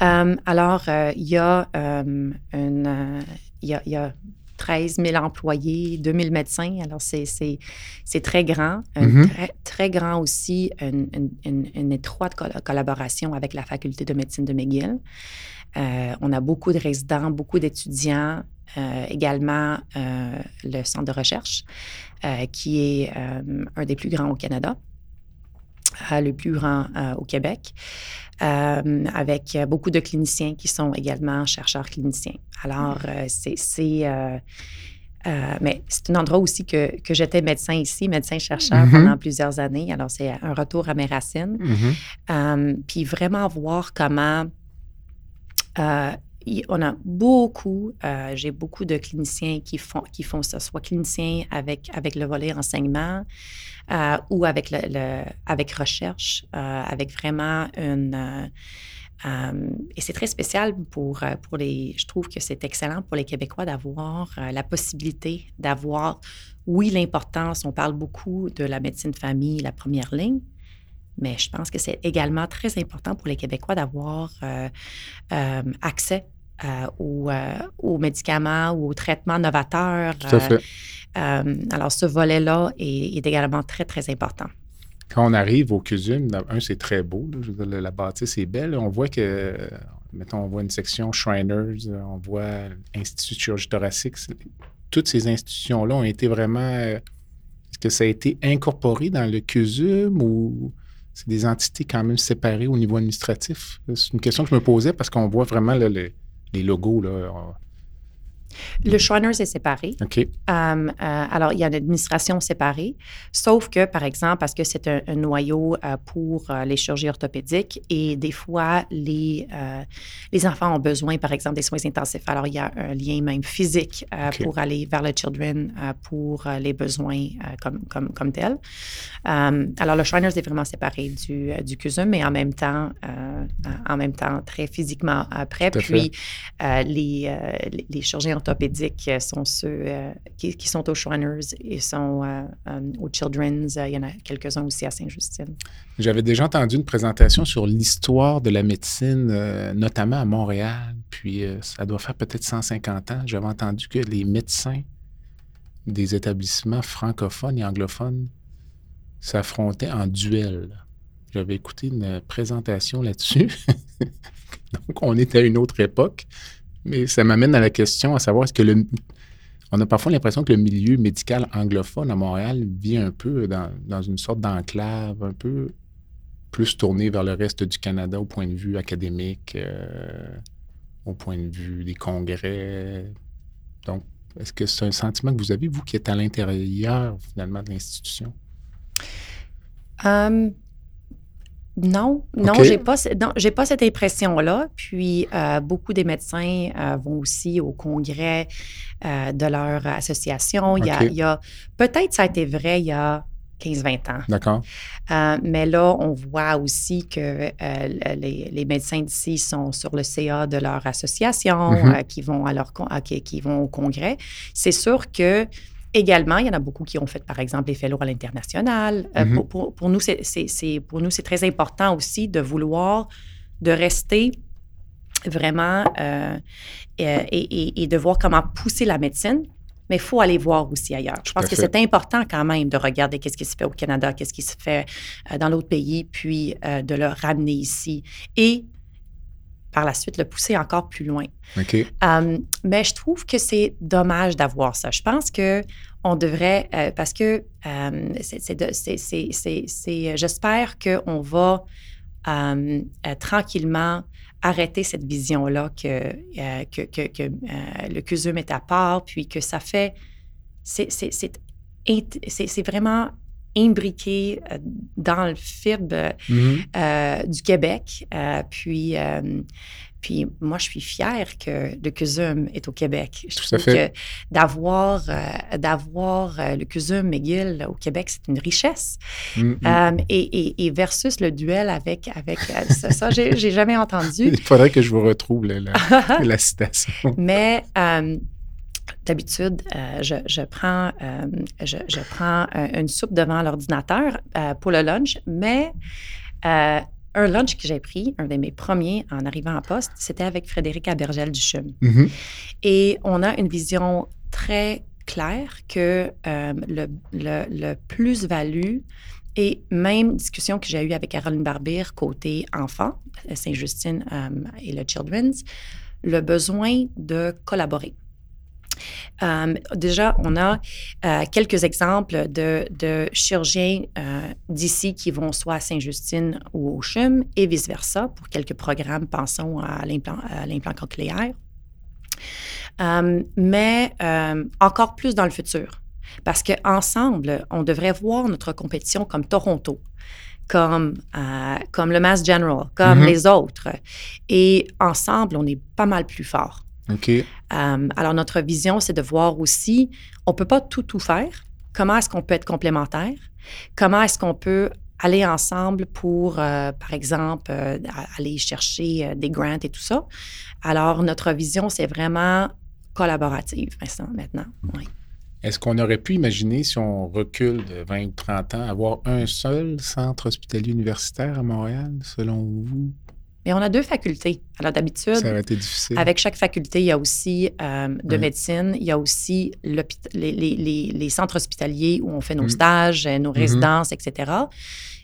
Um, alors, il y, a, um, une, il, y a, il y a 13 000 employés, 2 000 médecins. Alors, c'est très grand. Mm-hmm. très, très, grand aussi, une, une, une étroite collaboration avec la faculté de médecine de McGill. on a beaucoup de résidents, beaucoup d'étudiants euh, également euh, le centre de recherche, euh, qui est un des plus grands au Canada, le plus grand au Québec, avec beaucoup de cliniciens qui sont également chercheurs cliniciens. Alors, c'est... mais c'est un endroit aussi que, que j'étais médecin ici, médecin-chercheur mm-hmm. pendant plusieurs années. Alors, c'est un retour à mes racines. Mm-hmm. puis vraiment voir comment on a beaucoup, euh, j'ai beaucoup de cliniciens qui font, qui font ça, soit cliniciens avec, avec le volet enseignement euh, ou avec, le, avec recherche, euh, avec vraiment une... et c'est très spécial pour, pour les... Je trouve que c'est excellent pour les Québécois d'avoir la possibilité d'avoir, oui, l'importance, on parle beaucoup de la médecine de famille, la première ligne, mais je pense que c'est également très important pour les Québécois d'avoir accès euh, euh, aux, médicaments ou aux traitements novateurs. Tout à fait. Euh, alors, ce volet-là est, également très, très important. Quand on arrive au CUSUM, un, c'est très beau. la bâtisse est belle. On voit que, mettons, on voit une section Shriners, on voit l'Institut de chirurgie thoracique. Toutes ces institutions-là ont été vraiment. Est-ce que ça a été incorporé dans le CUSUM ou c'est des entités quand même séparées au niveau administratif? C'est une question que je me posais parce qu'on voit vraiment le les logos, là, le Shriners est séparé. OK. Euh, euh, alors, il y a une administration séparée, sauf que, par exemple, parce que c'est un, noyau euh, pour les chirurgies orthopédiques et des fois, les, les enfants ont besoin, par exemple, des soins intensifs. Alors, il y a un lien même physique pour aller vers le children pour les besoins comme, comme, comme tel. alors, le Shriners est vraiment séparé du, du CUSUM, mais en même temps, en même temps très physiquement prêt. Puis, les, les chirurgiens orthopédiques sont ceux euh, qui, sont aux Shriners et sont euh, euh, aux Children's. Il y en a quelques-uns aussi à Sainte-Justine. J'avais déjà entendu une présentation sur l'histoire de la médecine, notamment à Montréal. Puis ça doit faire peut-être 150 ans. J'avais entendu que les médecins des établissements francophones et anglophones s'affrontaient en duel. J'avais écouté une présentation là-dessus. (laughs) Donc, on est à une autre époque. Mais ça m'amène à la question à savoir est-ce que le. On a parfois l'impression que le milieu médical anglophone à Montréal vit un peu dans, une sorte d'enclave, un peu plus tourné vers le reste du Canada au point de vue académique. Euh, au point de vue des congrès. Donc, est-ce que c'est un sentiment que vous avez, vous, qui êtes à l'intérieur, finalement, de l'institution? Hum, non, non, j'ai pas, j'ai pas cette impression-là. Puis euh, beaucoup des médecins euh, vont aussi au congrès euh, de leur association. Il y a, peut-être ça a été vrai il y a 15-20 ans. D'accord. mais là, on voit aussi que les, médecins d'ici sont sur le CA de leur association, mm-hmm. qui vont à leur qui vont au congrès. C'est sûr que Également, il y en a beaucoup qui ont fait, par exemple, les fellows à l'international. Euh, mm-hmm. pour, nous, c'est, pour nous, c'est très important aussi de vouloir, de rester vraiment euh, et, de voir comment pousser la médecine. Mais il faut aller voir aussi ailleurs. Je pense que c'est important quand même de regarder qu'est-ce qui se fait au Canada, qu'est-ce qui se fait euh, dans l'autre pays, puis de le ramener ici. Et par la suite le pousser encore plus loin. Euh, mais je trouve que c'est dommage d'avoir ça. Je pense que on devrait, euh, parce que euh, c'est, j'espère qu'on va tranquillement arrêter cette vision-là que, que, que, que le CUSUM est à part, puis que ça fait, c'est, c'est vraiment imbriqué euh, dans le FIB mm-hmm. euh, du Québec. Euh, puis, puis moi, je suis fière que le CUSUM est au Québec. Je trouve que d'avoir, d'avoir le CUSUM McGill au Québec, c'est une richesse. Mm-hmm. Et, et, versus le duel avec, avec ça, ça j'ai, jamais entendu. (laughs) Il faudrait que je vous retrouve la, (laughs) la citation. Mais D'habitude, euh, je, prends, euh, je, prends euh, une soupe devant l'ordinateur pour le lunch, mais un lunch que j'ai pris, un de mes premiers en arrivant en poste, c'était avec Frédéric Abergel du CHUM. Mm-hmm. Et on a une vision très claire que le, le, plus-value et même discussion que j'ai eue avec Caroline Barbire côté enfant, Saint-Justine et le Children's, le besoin de collaborer. Euh, déjà, on a euh, quelques exemples de, chirurgiens euh, d'ici qui vont soit à Saint-Justine ou au CHUM et vice-versa pour quelques programmes, pensons à l'implant cochléaire. mais encore plus dans le futur. Parce qu'ensemble, on devrait voir notre compétition comme Toronto, comme, comme le Mass General, comme mm-hmm. les autres. Et ensemble, on est pas mal plus fort. Euh, alors, notre vision, c'est de voir aussi, on ne peut pas tout, tout faire. Comment est-ce qu'on peut être complémentaire? Comment est-ce qu'on peut aller ensemble pour, euh, par exemple, euh, aller chercher des grants et tout ça? Alors, notre vision, c'est vraiment collaborative maintenant. Oui. Est-ce qu'on aurait pu imaginer, si on recule de 20 ou 30 ans, avoir un seul centre hospitalier universitaire à Montréal, selon vous? Mais on a deux facultés. Alors, d'habitude, avec chaque faculté, il y a aussi euh, de médecine, il y a aussi les, les, centres hospitaliers où on fait nos mm. stages, euh, nos mm-hmm. résidences, etc.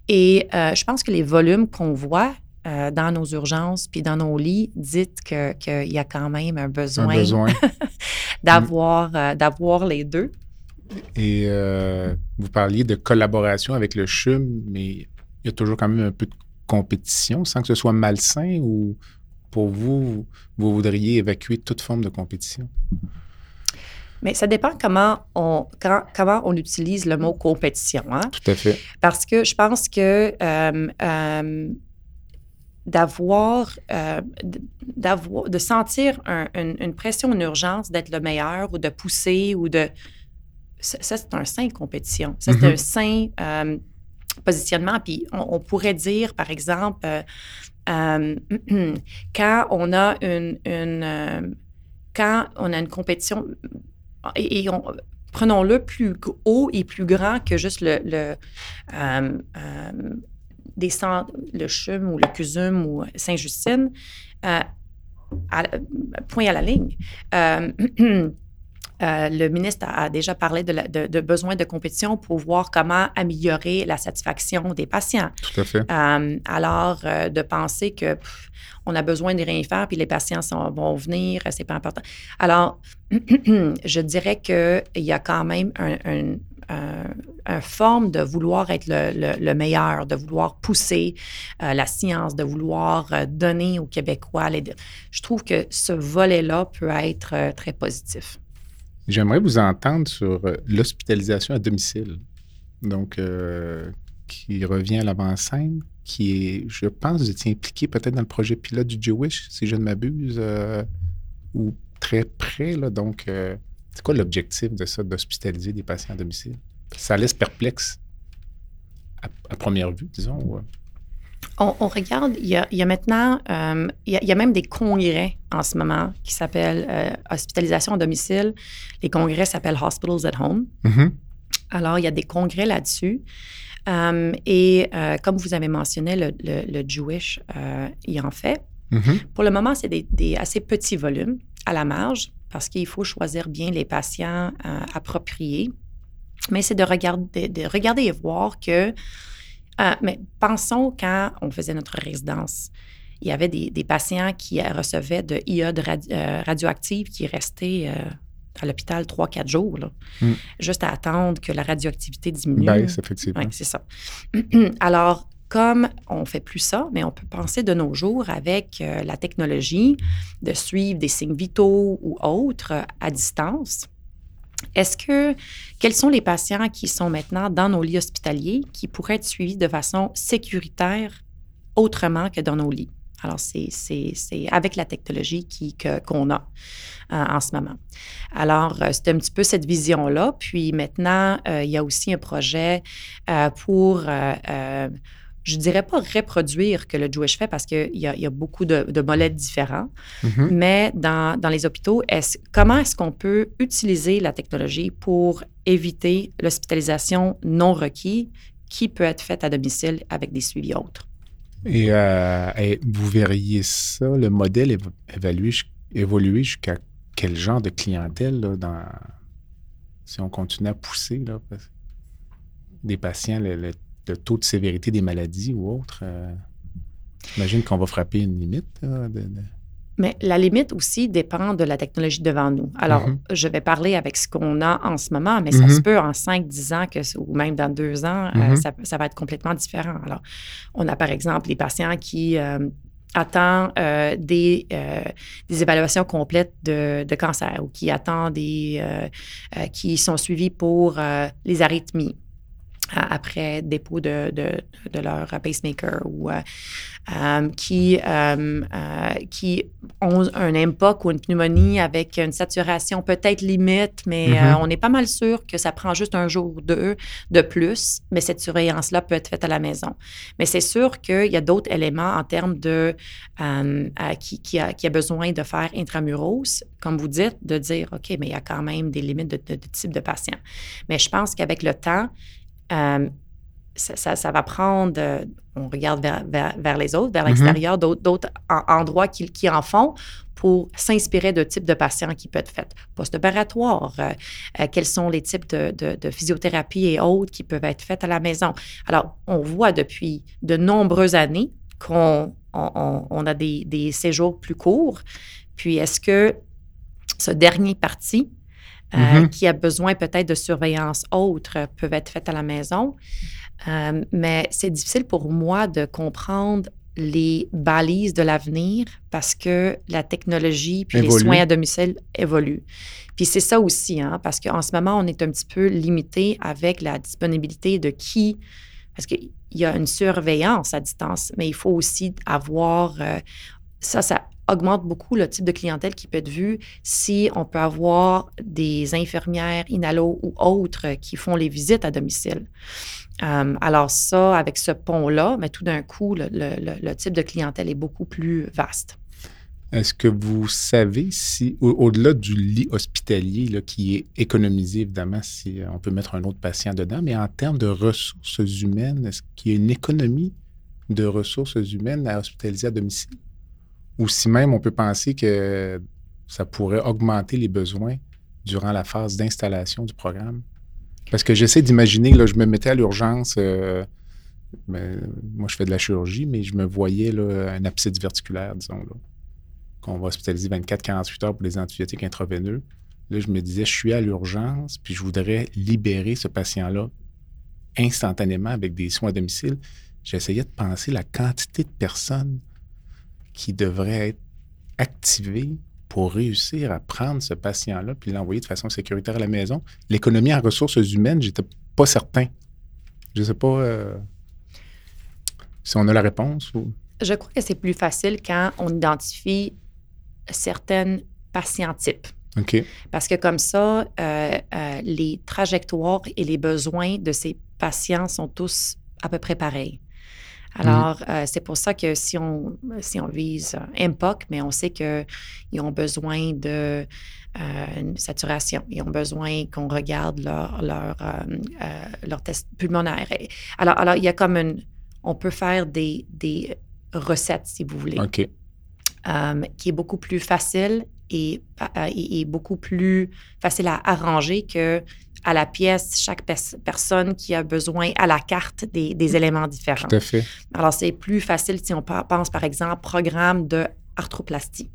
Et euh, je pense que les volumes qu'on voit dans nos urgences puis dans nos lits dites qu'il y a quand même un besoin, besoin. (laughs) d'avoir, d'avoir les deux. Et vous parliez de collaboration avec le CHUM, mais il y a toujours quand même un peu de compétition sans que ce soit malsain ou pour vous, vous voudriez évacuer toute forme de compétition? Mais ça dépend comment on, comment on utilise le mot compétition. Hein? Tout à fait. Parce que je pense que euh, euh, d'avoir, euh, d'avoir, de sentir une, pression, une urgence d'être le meilleur ou de pousser ou de. Ça, c'est un sain compétition. Ça, c'est mm-hmm. un sain positionnement. Puis on, pourrait dire, par exemple, euh, euh, (clears throat) quand on a une, euh, quand on a une compétition et, prenons-le plus haut et plus grand que juste le, le le CHUM ou le CUSUM ou Saint-Justine, point à la ligne. (clears throat) Euh, le ministre a, déjà parlé de, de, besoin de compétition pour voir comment améliorer la satisfaction des patients. Tout à fait. Euh, alors, euh, de penser que on a besoin de rien faire puis les patients sont, vont venir, c'est pas important. Alors, (clears throat) je dirais qu'il y a quand même un, forme de vouloir être le, meilleur, de vouloir pousser euh, la science, de vouloir euh, donner aux Québécois. je trouve que ce volet-là peut être très positif. J'aimerais vous entendre sur l'hospitalisation à domicile, donc qui revient à l'avant-scène, qui est, je pense, vous étiez impliqué peut-être dans le projet pilote du Jewish, si je ne m'abuse, ou très près. Là, donc, c'est quoi l'objectif de ça, d'hospitaliser des patients à domicile? Ça laisse perplexe à, première vue, disons. Euh? On, regarde, il y, a, maintenant, euh, il, y a, même des congrès en ce moment qui s'appellent euh, Hospitalisation à domicile. Les congrès s'appellent Hospitals at Home. Mm-hmm. Alors, il y a des congrès là-dessus. et comme vous avez mentionné, le, Jewish, il en fait. Mm-hmm. Pour le moment, c'est des, des, assez petits volumes à la marge parce qu'il faut choisir bien les patients euh, appropriés. Mais c'est de regarder, de regarder et voir que, euh, mais pensons quand on faisait notre résidence, il y avait des, patients qui recevaient de iode euh, radioactive qui restaient à l'hôpital 3-4 jours, hmm. juste à attendre que la radioactivité diminue. Baisse, effectivement. Oui, c'est ça. (clears throat) Alors, comme on ne fait plus ça, mais on peut penser de nos jours avec euh, la technologie de suivre des signes vitaux ou autres à distance. Est-ce que, quels sont les patients qui sont maintenant dans nos lits hospitaliers qui pourraient être suivis de façon sécuritaire autrement que dans nos lits? Alors, c'est avec la technologie qu'on a euh, en ce moment. Alors, euh, c'est un petit peu cette vision-là. Puis maintenant, il y a aussi un projet pour je dirais pas reproduire que le Jewish fait parce qu'il y, a beaucoup de, de différents, mm-hmm. mais dans, les hôpitaux, est comment est-ce qu'on peut utiliser la technologie pour éviter l'hospitalisation non requise qui peut être faite à domicile avec des suivis autres? Et, euh, vous verriez ça, le modèle évalué, évoluer jusqu'à quel genre de clientèle dans, si on continue à pousser là, des patients, le le taux de sévérité des maladies ou autres, euh, j'imagine qu'on va frapper une limite. Mais la limite aussi dépend de la technologie devant nous. Alors, mm-hmm. je vais parler avec ce qu'on a en ce moment, mais ça mm-hmm. se peut en 5-10 ans que, ou même dans deux ans, euh, mm-hmm. ça, va être complètement différent. Alors, on a par exemple les patients qui euh, attendent des, des, évaluations complètes de, de, cancer ou qui attendent des, qui sont suivis pour les arythmies après dépôt de, de, leur pacemaker ou euh, euh, qui, euh, qui ont un impact ou une pneumonie avec une saturation peut-être limite, mais mm-hmm. on est pas mal sûr que ça prend juste un jour ou deux de plus, mais cette surveillance-là peut être faite à la maison. Mais c'est sûr qu'il y a d'autres éléments en termes de qui, qui, a, qui a besoin de faire intramuros, comme vous dites, de dire, OK, mais il y a quand même des limites de, de type de patient. Mais je pense qu'avec le temps, euh, ça, va prendre, euh, on regarde vers, les autres, vers mm-hmm. l'extérieur, d'autres endroits qui, qui, en font pour s'inspirer de types de patients qui peuvent être faits. Post-opératoire, euh, quels sont les types de, physiothérapie et autres qui peuvent être faits à la maison. Alors, on voit depuis de nombreuses années qu'on on, a des, des, séjours plus courts. Puis, est-ce que ce dernier parti euh, mm-hmm. qui a besoin peut-être de surveillance autre peuvent être faites à la maison. Euh, mais c'est difficile pour moi de comprendre les balises de l'avenir parce que la technologie puis les soins à domicile évoluent. Puis c'est ça aussi, hein, parce qu'en ce moment, on est un petit peu limité avec la disponibilité de qui, parce qu'il y a une surveillance à distance, mais il faut aussi avoir, euh, ça, ça augmente beaucoup le type de clientèle qui peut être vue si on peut avoir des infirmières, inhalo ou autres qui font les visites à domicile. Euh, alors ça, avec ce pont-là, mais tout d'un coup, le, type de clientèle est beaucoup plus vaste. Est-ce que vous savez si, au-delà du lit hospitalier, qui est économisé, évidemment, si on peut mettre un autre patient dedans, mais en termes de ressources humaines, est-ce qu'il y a une économie de ressources humaines à hospitaliser à domicile? Ou si même on peut penser que ça pourrait augmenter les besoins durant la phase d'installation du programme. Parce que j'essaie d'imaginer, là, je me mettais à l'urgence, euh, moi je fais de la chirurgie, mais je me voyais là, un abscisse verticulaire, disons, qu'on va hospitaliser 24-48 heures pour les antibiotiques intraveineux. Là, je me disais, je suis à l'urgence, puis je voudrais libérer ce patient-là instantanément avec des soins à domicile, j'essayais de penser la quantité de personnes qui devraient être activées pour réussir à prendre ce patient-là puis l'envoyer de façon sécuritaire à la maison. L'économie en ressources humaines, j'étais pas certain. Je ne sais pas euh, si on a la réponse. Ou... Je crois que c'est plus facile quand on identifie certaines patients types. Parce que comme ça, euh, euh, les trajectoires et les besoins de ces patients sont tous à peu près pareils. Alors, euh, c'est pour ça que si on, si on vise MPOC, mais on sait qu'ils ont besoin de saturation, ils ont besoin qu'on regarde leur, leur, leur test pulmonaire. Alors, alors, il y a comme une. On peut faire des, des recettes, si vous voulez. OK. qui est beaucoup plus facile est, est, beaucoup plus facile à arranger que à la pièce, chaque personne qui a besoin à la carte des, des éléments différents. Tout à fait. Alors, c'est plus facile si on pense, par exemple, programme de arthroplastie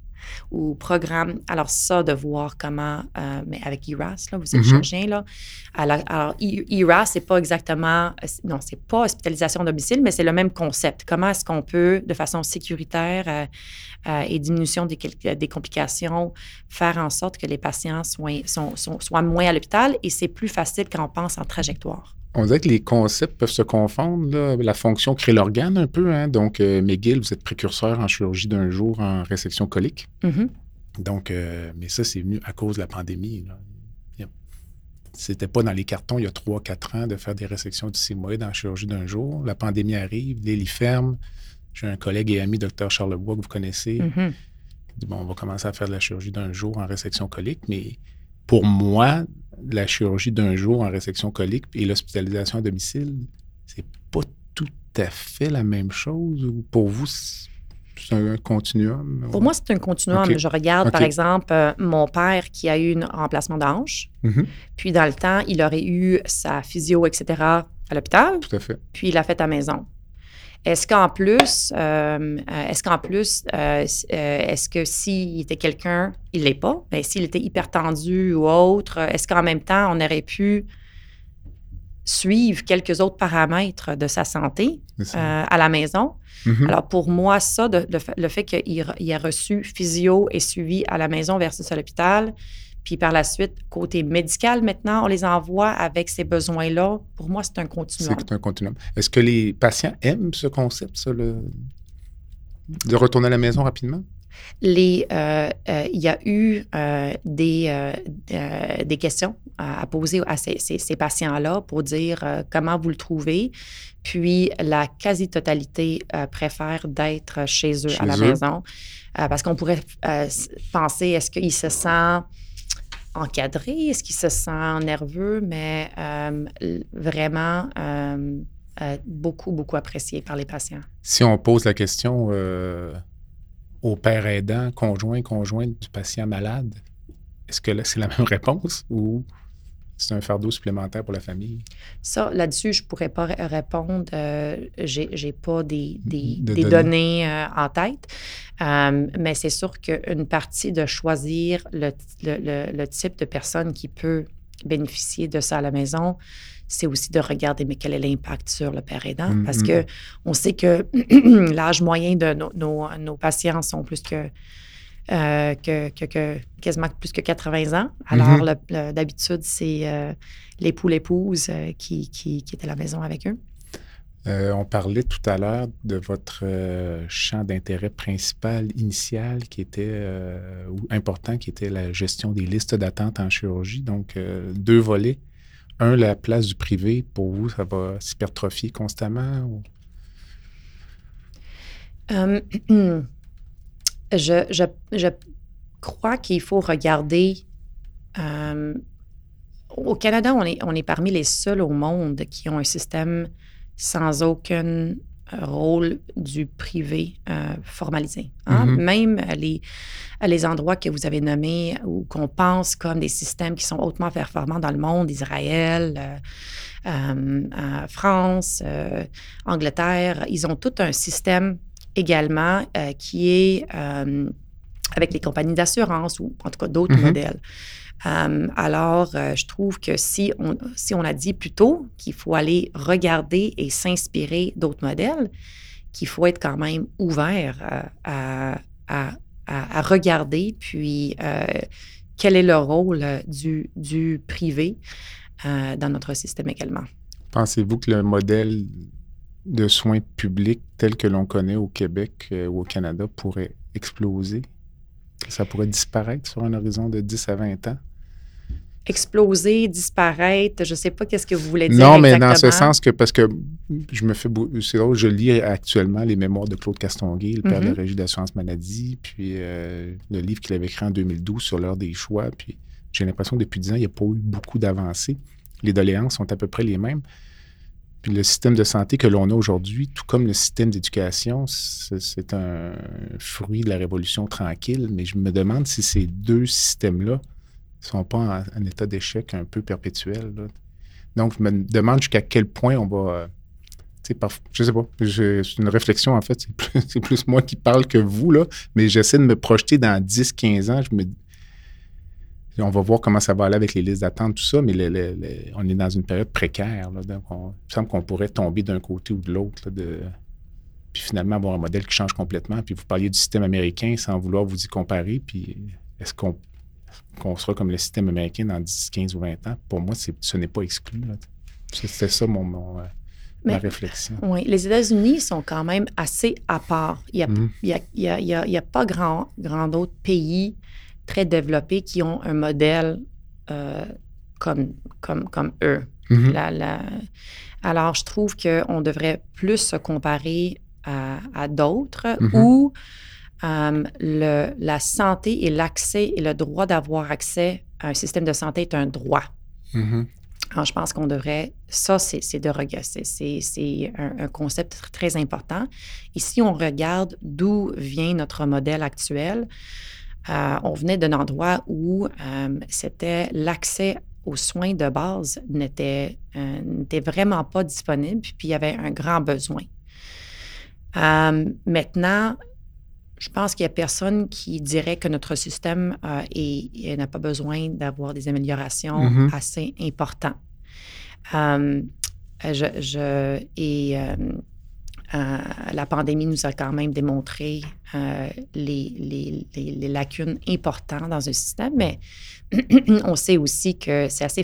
ou programme. Alors, ça, de voir comment, euh, mais avec IRAS, là, vous êtes mm chirurgien, là. Alors, alors IRAS, c'est pas exactement, non, c'est pas hospitalisation domicile, mais c'est le même concept. Comment est-ce qu'on peut, de façon sécuritaire euh, euh, et diminution des, des, complications, faire en sorte que les patients soient, sont, soient moins à l'hôpital? Et c'est plus facile quand on pense en trajectoire. On dirait que les concepts peuvent se confondre. La fonction crée l'organe un peu. Hein? Donc, euh, McGill, vous êtes précurseur en chirurgie d'un jour en résection colique. Mm-hmm. Donc, euh, mais ça, c'est venu à cause de la pandémie. C'était pas dans les cartons il y a 3-4 ans de faire des résections du sigmoïde en chirurgie d'un jour. La pandémie arrive, les lits ferment. J'ai un collègue et ami, docteur Charlebois, que vous connaissez. Mm-hmm. dit, bon, on va commencer à faire de la chirurgie d'un jour en résection colique, mais pour moi, la chirurgie d'un jour en résection colique et l'hospitalisation à domicile, c'est pas tout à fait la même chose ou pour vous, c'est un continuum? Pour moi, c'est un continuum. Je regarde, par exemple, euh, mon père qui a eu un remplacement d'ange. Mm-hmm. Puis, dans le temps, il aurait eu sa physio, etc., à l'hôpital. Tout à fait. Puis, il l'a fait à la maison. Est-ce qu'en plus, euh, est-ce qu'en plus, euh, euh, est-ce que s'il était quelqu'un, il l'est pas, mais s'il était hyper tendu ou autre, est-ce qu'en même temps, on aurait pu suivre quelques autres paramètres de sa santé à la maison? Mm-hmm. Alors, pour moi, ça, le, fait qu'il a reçu physio et suivi à la maison versus à l'hôpital, puis par la suite, côté médical, maintenant, on les envoie avec ces besoins-là. Pour moi, c'est un continuum. C'est un continuum. Est-ce que les patients aiment ce concept, ça, le... de retourner à la maison rapidement? Euh, euh, il y a eu euh, des, des questions à, poser à ces, ces, patients-là pour dire comment vous le trouvez. Puis la quasi-totalité préfère d'être chez eux à la maison parce qu'on pourrait penser est-ce qu'il se sent encadré? Est-ce qu'il se sent nerveux? Mais euh, vraiment euh, euh, beaucoup, beaucoup apprécié par les patients. Si on pose la question au père aidant, conjoint, conjointe du patient malade, est-ce que c'est la (laughs) même réponse ou c'est un fardeau supplémentaire pour la famille? Ça, là-dessus, je ne pourrais pas répondre. Euh, je n'ai pas des, données, euh, en tête. Euh, mais c'est sûr qu'une partie de choisir le, type de personne qui peut bénéficier de ça à la maison, c'est aussi de regarder mais quel est l'impact sur le père aidant? Mm, parce que mm. on sait que (clears throat) l'âge moyen de nos patients sont plus que euh, que, quasiment plus que 80 ans. Alors, mhm. d'habitude, c'est euh, l'époux, l'épouse euh, qui, qui, qui, est à la maison avec eux. on parlait tout à l'heure de votre champ d'intérêt principal initial qui était ou important, qui était la gestion des listes d'attente en chirurgie. Donc, deux volets. Un, la place du privé, pour vous, ça va s'hypertrophier constamment? Ou... (clears throat) je, je, crois qu'il faut regarder. Euh, au Canada, on est, on est parmi les seuls au monde qui ont un système sans aucun rôle du privé euh, formalisé. Hein? Mm-hmm. Même les, les endroits que vous avez nommés ou qu'on pense comme des systèmes qui sont hautement performants dans le monde, Israël, euh, France, Angleterre, ils ont tout un système également euh, qui est euh, avec les compagnies d'assurance ou en tout cas d'autres mm-hmm. modèles. Euh, alors, je trouve que si on, si on a dit plutôt qu'il faut aller regarder et s'inspirer d'autres modèles, qu'il faut être quand même ouvert à, à, à, regarder, puis quel est le rôle du, du privé dans notre système également. Pensez-vous que le modèle de soins publics tel que l'on connaît au Québec ou au Canada pourrait exploser? Ça pourrait disparaître sur un horizon de 10 à 20 ans? exploser, disparaître, je ne sais pas qu'est-ce que vous voulez dire. Non, mais dans ce sens que, parce que je me fais, c'est drôle, je lis actuellement les mémoires de Claude Castonguay, le père de la mm-hmm. Régie d'assurance maladie, puis euh, le livre qu'il avait écrit en 2012 sur l'heure des choix, puis j'ai l'impression que depuis 10 ans, il n'y a pas eu beaucoup d'avancées. Les doléances sont à peu près les mêmes. Puis le système de santé que l'on a aujourd'hui, tout comme le système d'éducation, c'est un fruit de la révolution tranquille, mais je me demande si ces deux systèmes-là ne sont pas en, état d'échec un peu perpétuel. Donc, je me demande jusqu'à quel point on va. Euh, je sais pas. C'est une réflexion, en fait. (laughs) C'est plus, moi qui parle que vous, là. Mais j'essaie de me projeter dans 10-15 ans. Je me, on va voir comment ça va aller avec les listes d'attente, tout ça, mais on est dans une période précaire. donc, il me semble qu'on pourrait tomber d'un côté ou de l'autre. Puis finalement, avoir un modèle qui change complètement. Puis vous parliez du système américain sans vouloir vous y comparer. Puis est-ce qu'on sera comme le système américain dans 10, 15 ou 20 ans? Pour moi, ce n'est pas exclu. C'est ça mon, euh, ma réflexion. Oui, les États-Unis sont quand même assez à part. Il n'y a, a, pas grand, grand d'autres pays très développés qui ont un modèle euh, comme, comme, comme eux. Mm-hmm. alors, je trouve qu'on devrait plus se comparer à, d'autres mm-hmm. où euh, le, la santé et l'accès et le droit d'avoir accès à un système de santé est un droit. Mm-hmm. Alors, je pense qu'on devrait, ça, c'est de regarder, c'est un, un, concept très important. Ici, on regarde d'où vient notre modèle actuel. Euh, on venait d'un endroit où euh, c'était l'accès aux soins de base euh, n'était vraiment pas disponible, puis il y avait un grand besoin. maintenant, je pense qu'il n'y a personne qui dirait que notre système n'a pas besoin d'avoir des améliorations mm-hmm. assez importantes. je, et euh, la pandémie nous a quand même démontré euh, les, lacunes importantes dans un système, mais (clears throat) on sait aussi que c'est assez,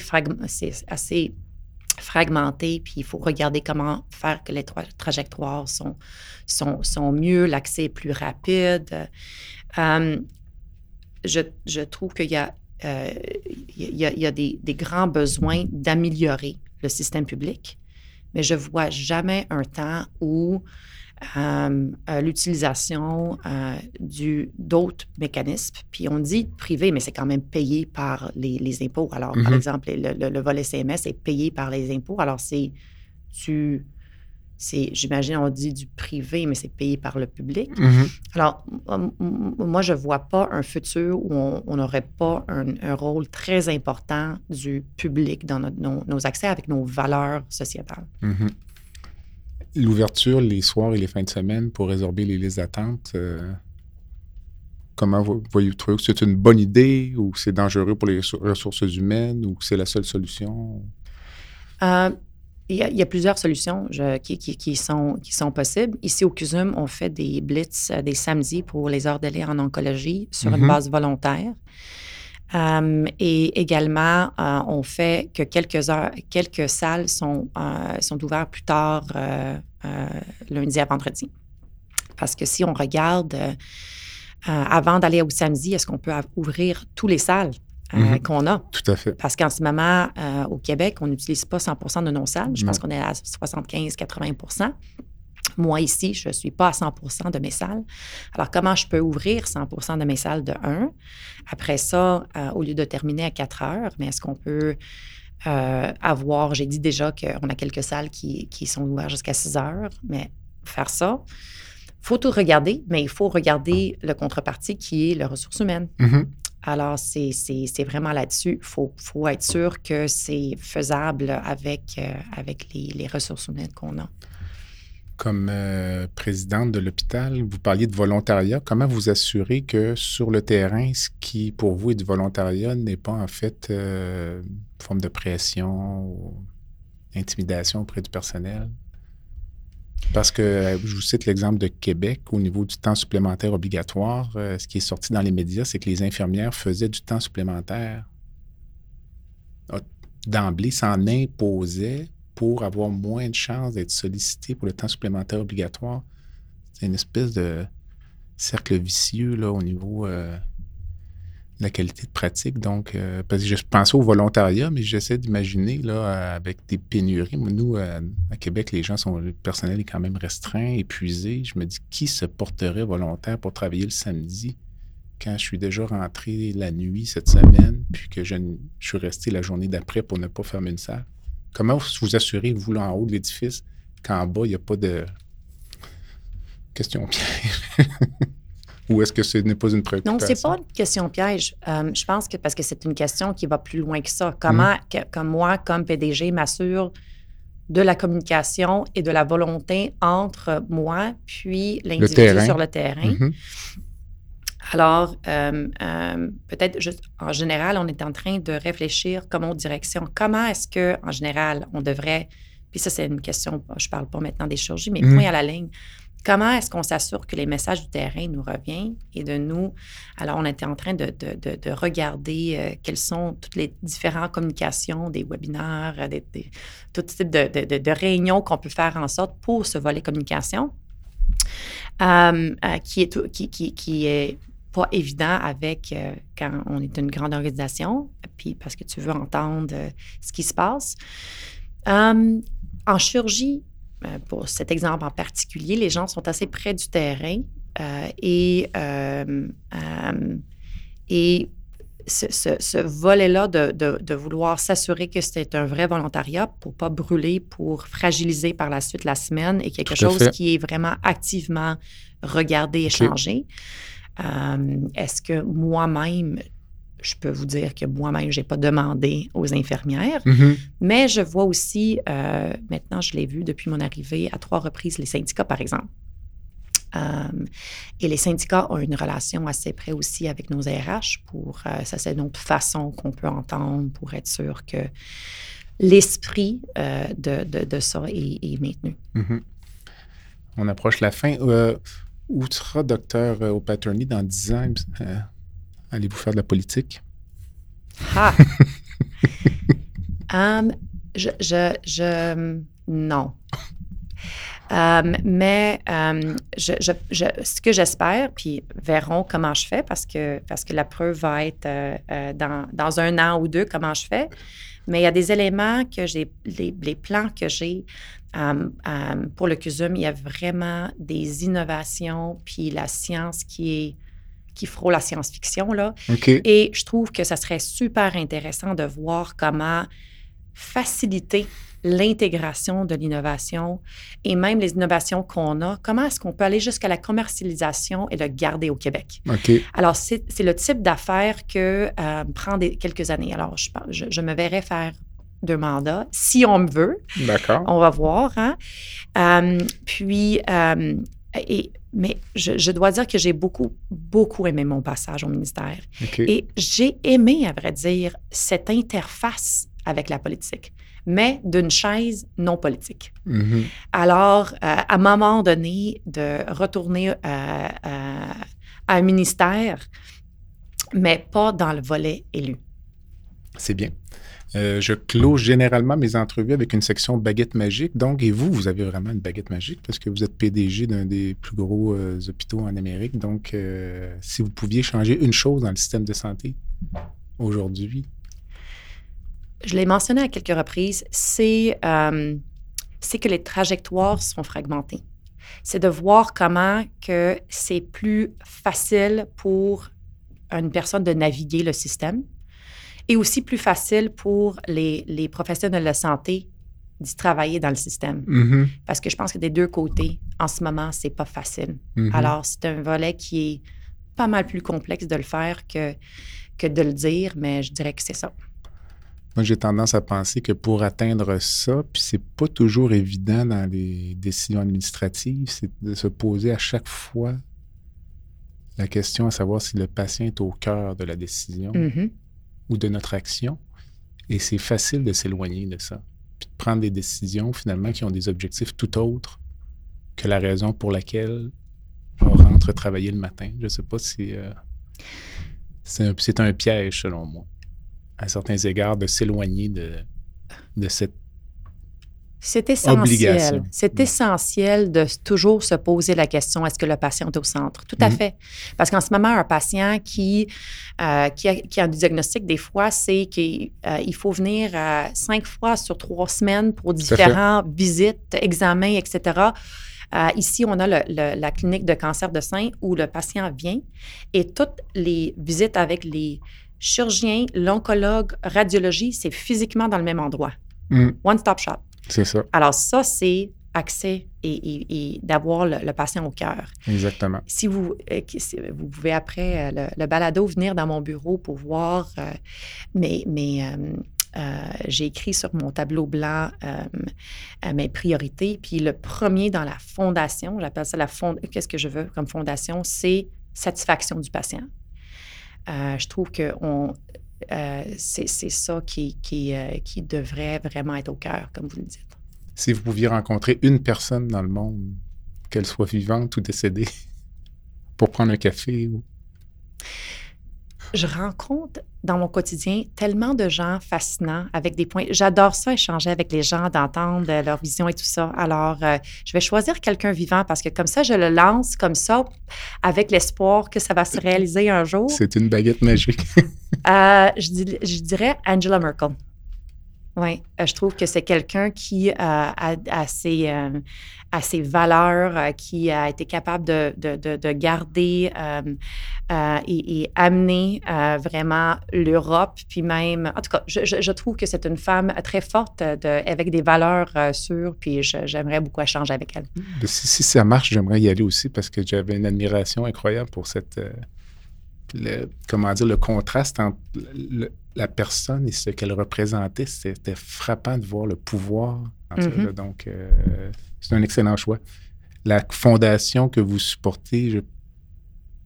fragmenté, puis il faut regarder comment faire que les trajectoires sont, mieux, l'accès est plus rapide. Euh, je, trouve qu'il y a, des, grands besoins d'améliorer le système public mais je vois jamais un temps où euh, euh, l'utilisation euh, d'autres mécanismes. Puis on dit privé, mais c'est quand même payé par les, impôts. Alors, par mm-hmm. exemple, le, le, volet CMS est payé par les impôts. Alors, c'est tu c'est, j'imagine, on dit du privé, mais c'est payé par le public. Mm-hmm. Alors, moi, je ne vois pas un futur où on n'aurait pas un, rôle très important du public dans nos, accès avec nos valeurs sociétales. Mm-hmm. L'ouverture les soirs et les fins de semaine pour résorber les listes d'attente, euh, comment voyez-vous que c'est une bonne idée ou c'est dangereux pour les ressources humaines ou c'est la seule solution? Euh, il y, a, plusieurs solutions qui, sont, qui sont possibles. Ici, au CUSUM, on fait des blitz euh, des samedis pour les heures de lire en oncologie sur une mm-hmm. base volontaire. Euh, et également, euh, on fait que quelques heures, quelques salles sont, sont ouvertes plus tard lundi à vendredi. Parce que si on regarde avant d'aller au samedi, est-ce qu'on peut ouvrir tous les salles? Euh, mhm. qu'on a. Tout à fait. Parce qu'en ce moment, euh, au Québec, on n'utilise pas 100 de nos salles. Je pense qu'on est à 75-80 moi, ici, je ne suis pas à 100 de mes salles. Alors, comment je peux ouvrir 100 de mes salles de 1? Après ça, euh, au lieu de terminer à 4 heures, mais est-ce qu'on peut avoir, j'ai dit déjà qu'on a quelques salles qui, sont ouvertes jusqu'à 6 heures, mais faire ça, il faut tout regarder, mais il faut regarder le contrepartie qui est les ressources humaines. Mm-hmm. Alors, c'est vraiment là-dessus. Il faut, être sûr que c'est faisable avec, euh, avec les, ressources humaines qu'on a. Comme euh, présidente de l'hôpital, vous parliez de volontariat. Comment vous assurez que sur le terrain, ce qui pour vous est du volontariat n'est pas en fait euh, une forme de pression ou intimidation auprès du personnel? Parce que euh, je vous cite l'exemple de Québec au niveau du temps supplémentaire obligatoire. ce qui est sorti dans les médias, c'est que les infirmières faisaient du temps supplémentaire. D'emblée, s'en imposaient pour avoir moins de chances d'être sollicité pour le temps supplémentaire obligatoire. C'est une espèce de cercle vicieux là, au niveau euh, la qualité de pratique. Donc, euh, parce que je pensais au volontariat, mais j'essaie d'imaginer là, avec des pénuries. Nous, à Québec, les gens sont. Le personnel est quand même restreint, épuisé. Je me dis qui se porterait volontaire pour travailler le samedi quand je suis déjà rentré la nuit cette semaine, puis que je, je suis resté la journée d'après pour ne pas fermer une salle? Comment vous assurez, vous, là, en haut de l'édifice, qu'en bas, il n'y a pas de question piège? (laughs) Ou est-ce que ce n'est pas une préoccupation? Non, ce n'est pas une question piège. Euh, je pense que parce que c'est une question qui va plus loin que ça. Comment, hmm. comme moi, comme PDG, m'assure de la communication et de la volonté entre moi puis l'individu sur le terrain. Mm-hmm. Alors, euh, euh, peut-être juste en général, on est en train de réfléchir comme autre direction. Comment est-ce que, en général, on devrait, puis ça, c'est une question, je ne parle pas maintenant des chirurgies, mais mmh. point à la ligne. Comment est-ce qu'on s'assure que les messages du terrain nous reviennent et de nous? Alors, on était en train de, regarder euh, quelles sont toutes les différentes communications, des webinaires, des, tout type de, réunions qu'on peut faire en sorte pour ce volet communication. qui, est, qui, pas évident avec euh, quand on est une grande organisation, puis parce que tu veux entendre euh, ce qui se passe. En chirurgie, euh, pour cet exemple en particulier, les gens sont assez près du terrain et, hum, et ce, volet-là de, de, vouloir s'assurer que c'est un vrai volontariat pour pas brûler, pour fragiliser par la suite la semaine et quelque chose qui est vraiment activement regardé et changé. Euh, est-ce que moi-même, je peux vous dire que moi-même, je n'ai pas demandé aux infirmières, mm-hmm. mais je vois aussi, euh, maintenant, je l'ai vu depuis mon arrivée à trois reprises, les syndicats, par exemple. Euh, et les syndicats ont une relation assez près aussi avec nos RH pour, ça c'est une autre façon qu'on peut entendre pour être sûr que l'esprit de, de, ça est, maintenu. Mm-hmm. On approche la fin. Où sera docteur euh, au Paterny dans 10 ans? Euh, allez-vous faire de la politique? Ah! (laughs) um, je, je, je, non. Um, mais um, je, je, ce que j'espère, puis verrons comment je fais, parce que, parce que la preuve va être euh, dans, dans, un an ou deux, comment je fais. Mais il y a des éléments que j'ai, les, les plans que j'ai pour le CUSUM, il y a vraiment des innovations, puis la science qui est qui frôle la science-fiction. Là. Et je trouve que ça serait super intéressant de voir comment faciliter l'intégration de l'innovation et même les innovations qu'on a, comment est-ce qu'on peut aller jusqu'à la commercialisation et le garder au Québec? Alors, c'est le type d'affaires que euh, prend des, quelques années. Alors, je, je, je me verrais faire de mandat, si on me veut. D'accord. On va voir. Hein? Euh, puis, euh, et, mais je, dois dire que j'ai beaucoup, beaucoup aimé mon passage au ministère. Et j'ai aimé, à vrai dire, cette interface avec la politique, mais d'une chaise non politique. Mm-hmm. Alors, euh, à un moment donné, de retourner à un ministère, mais pas dans le volet élu. C'est bien. Euh, je close généralement mes entrevues avec une section baguette magique. Donc, et vous, vous avez vraiment une baguette magique parce que vous êtes PDG d'un des plus gros euh, hôpitaux en Amérique. Donc, euh, si vous pouviez changer une chose dans le système de santé aujourd'hui. Je l'ai mentionné à quelques reprises, c'est que les trajectoires sont fragmentées. C'est de voir comment que c'est plus facile pour une personne de naviguer le système et aussi plus facile pour les, les professionnels de la santé d'y travailler dans le système. Mm-hmm. Parce que je pense que des deux côtés, en ce moment, c'est pas facile. Mm-hmm. Alors, c'est un volet qui est pas mal plus complexe de le faire que, que de le dire, mais je dirais que c'est ça. Moi, j'ai tendance à penser que pour atteindre ça, puis c'est pas toujours évident dans les décisions administratives, c'est de se poser à chaque fois la question à savoir si le patient est au cœur de la décision mm-hmm. Ou de notre action. Et c'est facile de s'éloigner de ça, puis de prendre des décisions finalement qui ont des objectifs tout autres que la raison pour laquelle on rentre travailler le matin. Je ne sais pas si euh, c'est un, piège selon moi, à certains égards, de s'éloigner de, de cette c'est essentiel. C'est essentiel de toujours se poser la question est-ce que le patient est au centre? Tout à mhm. fait. Parce qu'en ce moment, un patient qui, euh, qui, a, un diagnostic, des fois, c'est qu'il euh, faut venir euh, cinq fois sur trois semaines pour différentes visites, examens, etc. ici, on a la clinique de cancer de sein où le patient vient et toutes les visites avec les chirurgiens, l'oncologue, radiologie, c'est physiquement dans le même endroit. Mm. One-stop shop. C'est ça. Alors, ça, c'est accès et, d'avoir le, patient au cœur. Exactement. Si vous, euh, vous pouvez après euh, le, balado venir dans mon bureau pour voir euh, mes, j'ai écrit sur mon tableau blanc mes priorités. Puis le premier dans la fondation, j'appelle ça la fond, qu'est-ce que je veux comme fondation, c'est satisfaction du patient. je trouve que on, euh, c'est ça qui, euh, qui, devrait vraiment être au cœur, comme vous le dites. Si vous pouviez rencontrer une personne dans le monde, qu'elle soit vivante ou décédée, (laughs) pour prendre un café ou je rencontre dans mon quotidien tellement de gens fascinants avec des points. J'adore ça, échanger avec les gens, d'entendre leur vision et tout ça. Alors, euh, je vais choisir quelqu'un vivant parce que comme ça, je le lance comme ça, avec l'espoir que ça va se réaliser un jour. C'est une baguette magique. (laughs) Euh, je, je, dirais Angela Merkel. Oui, euh, je trouve que c'est quelqu'un qui a, a, ses, valeurs, euh, qui a été capable de, de, garder euh, euh, et, amener vraiment l'Europe, puis même, en tout cas, je, je trouve que c'est une femme très forte de, avec des valeurs sûres, puis j'aimerais beaucoup échanger avec elle. Si, ça marche, j'aimerais y aller aussi parce que j'avais une admiration incroyable pour cette, le, comment dire, le contraste entre la personne et ce qu'elle représentait. C'était frappant de voir le pouvoir. Mm-hmm. donc, c'est un excellent choix. La fondation que vous supportez, je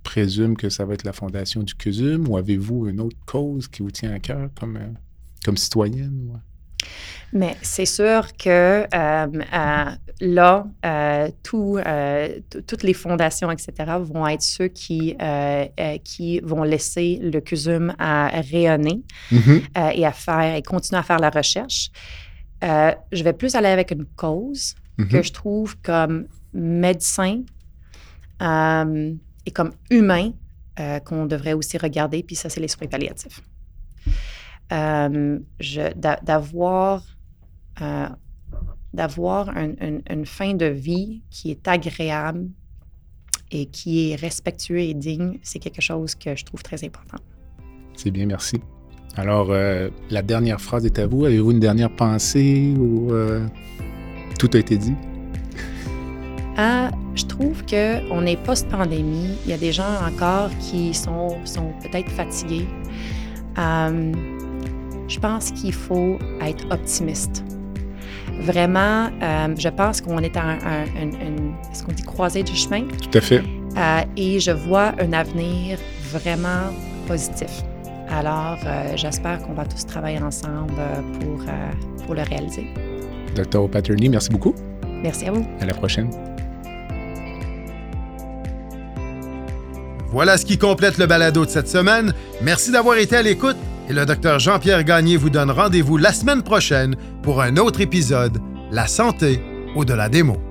présume que ça va être la fondation du CUSUM ou avez-vous une autre cause qui vous tient à cœur comme, euh, comme citoyenne? Mais c'est sûr que euh, euh, là, toutes les fondations, etc., vont être ceux qui, qui vont laisser le CUSUM à rayonner mm-hmm. et à faire et continuer à faire la recherche. je vais plus aller avec une cause que mhm. je trouve comme médecin euh, et comme humain euh, qu'on devrait aussi regarder, puis ça, c'est les soins palliatifs. Euh, d'avoir d'avoir une fin de vie qui est agréable et qui est respectueux et digne, c'est quelque chose que je trouve très important. C'est bien, merci. Alors, la dernière phrase est à vous. Avez-vous une dernière pensée ou tout a été dit? Ah, je trouve qu'on est post-pandémie. Il y a des gens encore qui sont, sont peut-être fatigués. Euh, je pense qu'il faut être optimiste. Vraiment, euh, je pense qu'on est à un, ce qu'on dit croisée du chemin? Tout à fait. Euh, et je vois un avenir vraiment positif. Alors, j'espère qu'on va tous travailler ensemble pour, pour le réaliser. Dr. Paterny, merci beaucoup. Merci à vous. À la prochaine. Voilà ce qui complète le balado de cette semaine. Merci d'avoir été à l'écoute et le docteur Jean-Pierre Gagné vous donne rendez-vous la semaine prochaine pour un autre épisode La santé au-delà des mots.